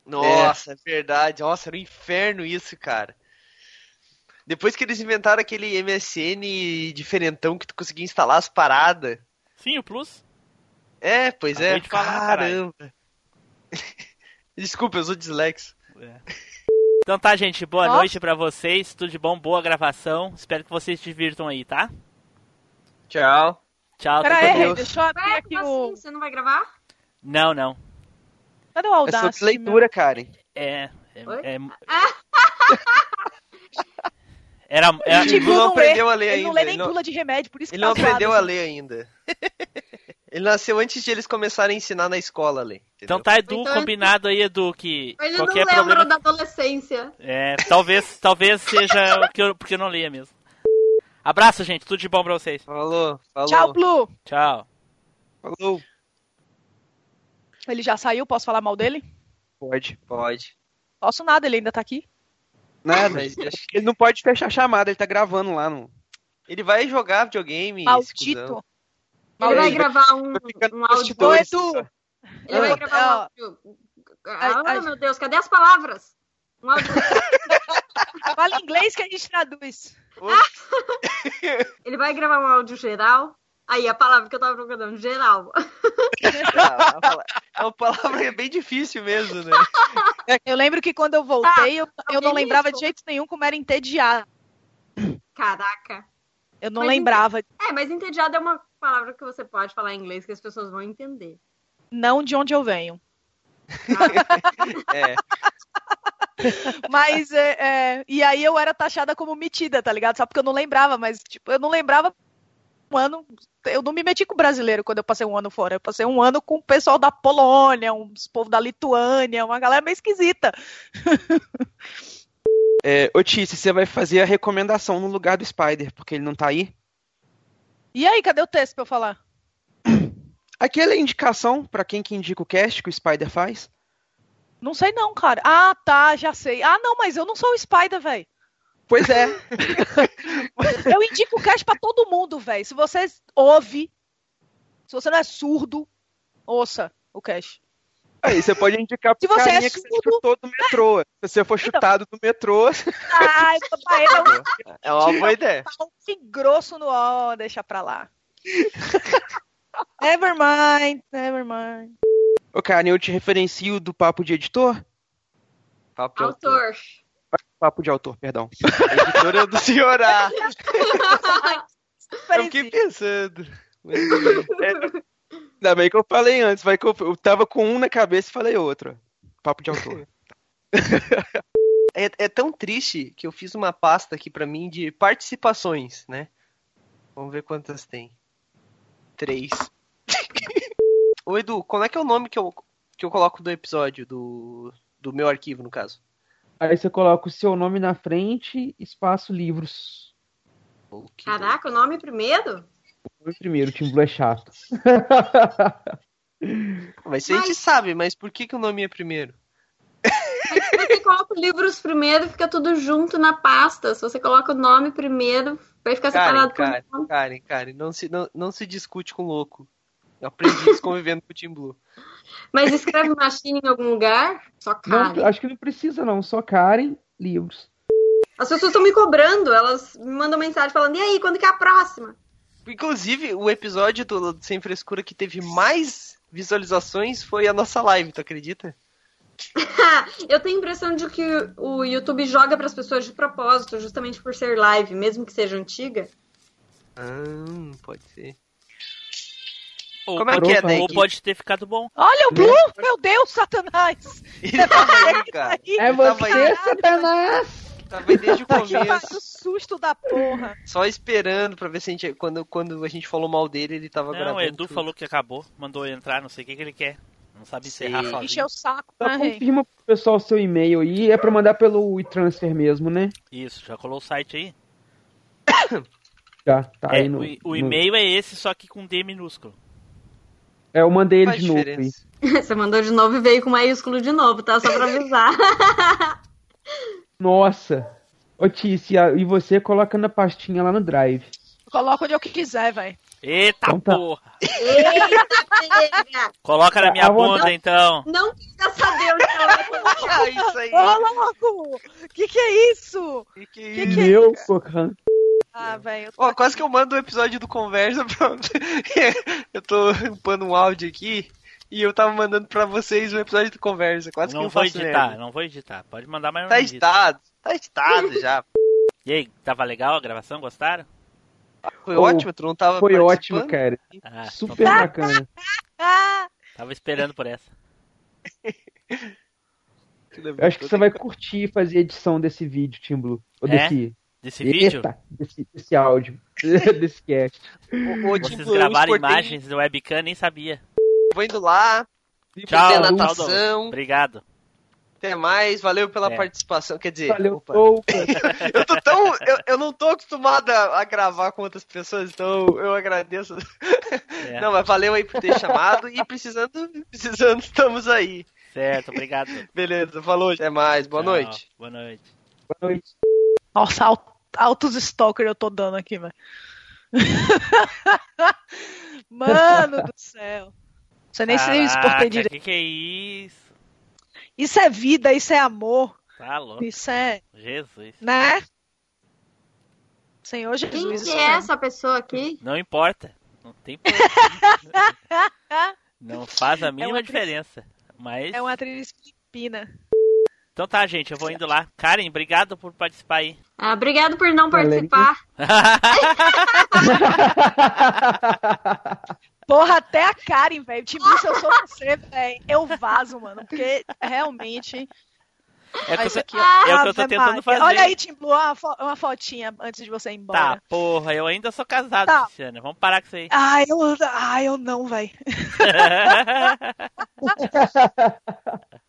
Nossa, é. verdade. Nossa, era um inferno isso, cara. Depois que eles inventaram aquele MSN diferentão que tu conseguia instalar as paradas. Sim, o Plus. É, pois Acabei é. de falar. Caramba. Desculpa, eu sou dislexo. Então tá, gente, boa Nossa. noite pra vocês, tudo de bom, boa gravação. Espero que vocês se divirtam aí, tá? Tchau. Tchau, Pera fica aí, Deus. deixa eu abrir Ué, aqui o. assim? Você não vai gravar? Não, não. Cadê o É Audacity? sobre leitura, Karen. É. é, Oi? é- Era, era- Tipo, Ele não não aprendeu lê. a ler Ele ainda. não lê ele nem não- bula de remédio, por isso que Ele não tá zoado, aprendeu a assim. ler ainda. Ele nasceu antes de eles começarem a ensinar na escola a ler. Então entendeu? tá, Edu, Então, combinado aí, Edu, que Mas eu qualquer não lembro problema. da adolescência. É, talvez, talvez seja o que eu, porque eu não lia mesmo. Abraço, gente, tudo de bom pra vocês. Falou, falou. Tchau, Blue. Tchau. Falou. Ele já saiu, posso falar mal dele? Pode. Pode. Posso nada, ele ainda tá aqui. Nada. Mas acho Ele não pode fechar a chamada, ele tá gravando lá no. Ele vai jogar videogame. Maldito. Ele vai gravar um, um áudio. Ô. Edu, Ele vai Ah. gravar um áudio. Ah, ai. meu Deus, cadê as palavras? Um áudio. fala inglês que a gente traduz. Ele vai gravar um áudio geral. Aí, a palavra que eu tava procurando, geral. Ah, É uma palavra bem difícil mesmo, né? Eu lembro que quando eu voltei, eu, eu não lembrava me de jeito nenhum como era entediado. Caraca. Eu não Mas lembrava. É, mas entediado é uma palavra que você pode falar em inglês que as pessoas vão entender. Não de onde eu venho. É. Mas, é, é, e aí eu era taxada como metida, tá ligado? Só porque eu não lembrava, mas, tipo, eu não lembrava um ano. Eu não me meti com brasileiro quando eu passei um ano fora. Eu passei um ano com o pessoal da Polônia, uns povo da Lituânia, uma galera meio esquisita. É, ô Tice, você vai fazer a recomendação no lugar do Spider, porque ele não tá aí. E aí, cadê o texto pra eu falar? Aquela indicação pra quem que indica o cast que o Spider faz. Não sei não, cara. Ah, tá, já sei. Ah, não, mas eu não sou o Spider, velho. Pois é. Eu indico o cast pra todo mundo, velho. Se você ouve, se você não é surdo, ouça o cast. Aí você pode indicar pro você carinha é que você chutou do metrô. Se você for chutado do metrô, Ai, papai, é um É uma boa ideia. que grosso no ó, deixa pra lá. never mind, never mind. ô carinha, eu te referencio do papo de editor? Papo de autor. Autor. Papo de autor, perdão. Editor é o do senhor A. Eu fiquei pensando. Mas, Ainda bem que eu falei antes, vai que eu, eu tava com um na cabeça e falei outro. Papo de autor. É, é tão triste que eu fiz uma pasta aqui pra mim de participações, né? Vamos ver quantas tem. Três. Ô Edu, como é que é o nome que eu, que eu coloco do episódio, do, do meu arquivo, no caso? Aí você coloca o seu nome na frente, espaço livros. Caraca, o nome primeiro? Foi o primeiro, o Tim Blue é chato. Mas isso a gente sabe, mas por que, que o nome é primeiro? Se você coloca os livros primeiro, fica tudo junto na pasta. Se você coloca o nome primeiro, vai ficar Karen, separado Karen, nome. Karen, Karen, não se, não, não se discute com louco. Eu aprendi isso convivendo com o Team Blue. Mas escreve machine em algum lugar? Só Não, Karen. acho que não precisa não, só Karen, livros. As pessoas estão me cobrando, elas me mandam mensagem falando, e aí, quando que é a próxima? Inclusive, o episódio do Sem Frescura que teve mais visualizações foi a nossa live, tu acredita? Eu tenho a impressão de que o YouTube joga para as pessoas de propósito, justamente por ser live, mesmo que seja antiga. Ah, pode ser. Ou, Como é que é, ou Denk? pode ter ficado bom. Olha o Blue! Meu Deus, Satanás! Ele tava aí, cara. É você, Satanás! Tava aí desde o Que começo, susto da porra! só esperando pra ver se a gente. Quando, quando a gente falou mal dele, ele tava Não, gravando. o Edu tudo. falou que acabou, mandou entrar, não sei o que, que ele quer. Não sabe encerrar sozinho. Encheu o saco, né, rei? confirma pro pessoal o seu e-mail aí, é pra mandar pelo e-transfer mesmo, né? Isso, já colou o site aí? Já, tá É, aí no... o, e- o no- e-mail é esse, só que com D minúsculo. É, eu mandei ele Faz de novo aí. diferença. Você mandou de novo e veio com maiúsculo de novo, tá? Só pra avisar. Nossa! Ô Tícia, e você coloca na pastinha lá no Drive. Coloca onde eu quiser, velho. Eita Então tá. porra! Eita, pega! Coloca na minha A vontade- bunda então. Não quer saber onde ela vai colocar. Ah, isso aí. Ô, louco! Que que é isso? Que que é Que isso? que é Meu, Cocan. Ah, velho. Ó, quase que eu mando o episódio do Conversa pronto. eu tô upando um áudio aqui e eu tava mandando pra vocês o episódio do Conversa. Quase que Não eu vou faço editar, merda. não vou editar. Pode mandar, mas não Tá edita. editado, tá editado já. E aí, tava legal a gravação? Gostaram? Foi Oh, ótimo, tu não tava Foi ótimo, cara. Ah, então Super tá. bacana. Tava esperando por essa. Eu acho que você vai curtir fazer edição desse vídeo, Tim Blue. Ou É? desse. Desse vídeo, Eita, desse, desse áudio. desse cast. Ô, Tim vocês gravaram imagens do webcam, nem sabia. Vou indo lá. Tchau, natação. Obrigado. Até mais, valeu pela É. participação. Quer dizer, Valeu, opa. Eu tô tão. Eu, eu não tô acostumado a, gravar com outras pessoas, então eu agradeço. É. Não, mas valeu aí por ter chamado e precisando, precisando, estamos aí. Certo, obrigado. Beleza, falou, até mais, boa Tchau, noite. Boa noite. Boa noite. Nossa, al- altos stalker eu tô dando aqui, velho. Mano do céu. Você nem se exportei direito. que que é isso? Isso é vida, isso é amor. Tá louco. Isso é, Jesus. né? Senhor Quem Jesus. que isso é mesmo. essa pessoa aqui? Não importa. Não tem problema. Não faz a mínima uma atriz- diferença. Mas. É uma atriz filipina. Então tá, gente, eu vou indo lá. Karen, obrigado por participar aí. Ah, obrigado por não Valeu. participar. Porra, até a Karen, velho. Tipo, se eu sou você, velho, eu vazo, mano. Porque realmente. É que eu, aqui, ó. é o que eu tô Ave tentando Maria. fazer. Olha aí, Tim Blue, uma, fo- uma fotinha antes de você ir embora. Tá, porra, eu ainda sou casado, Tá. Luciana. Vamos parar com isso aí. Ai, eu, ai, eu não, velho.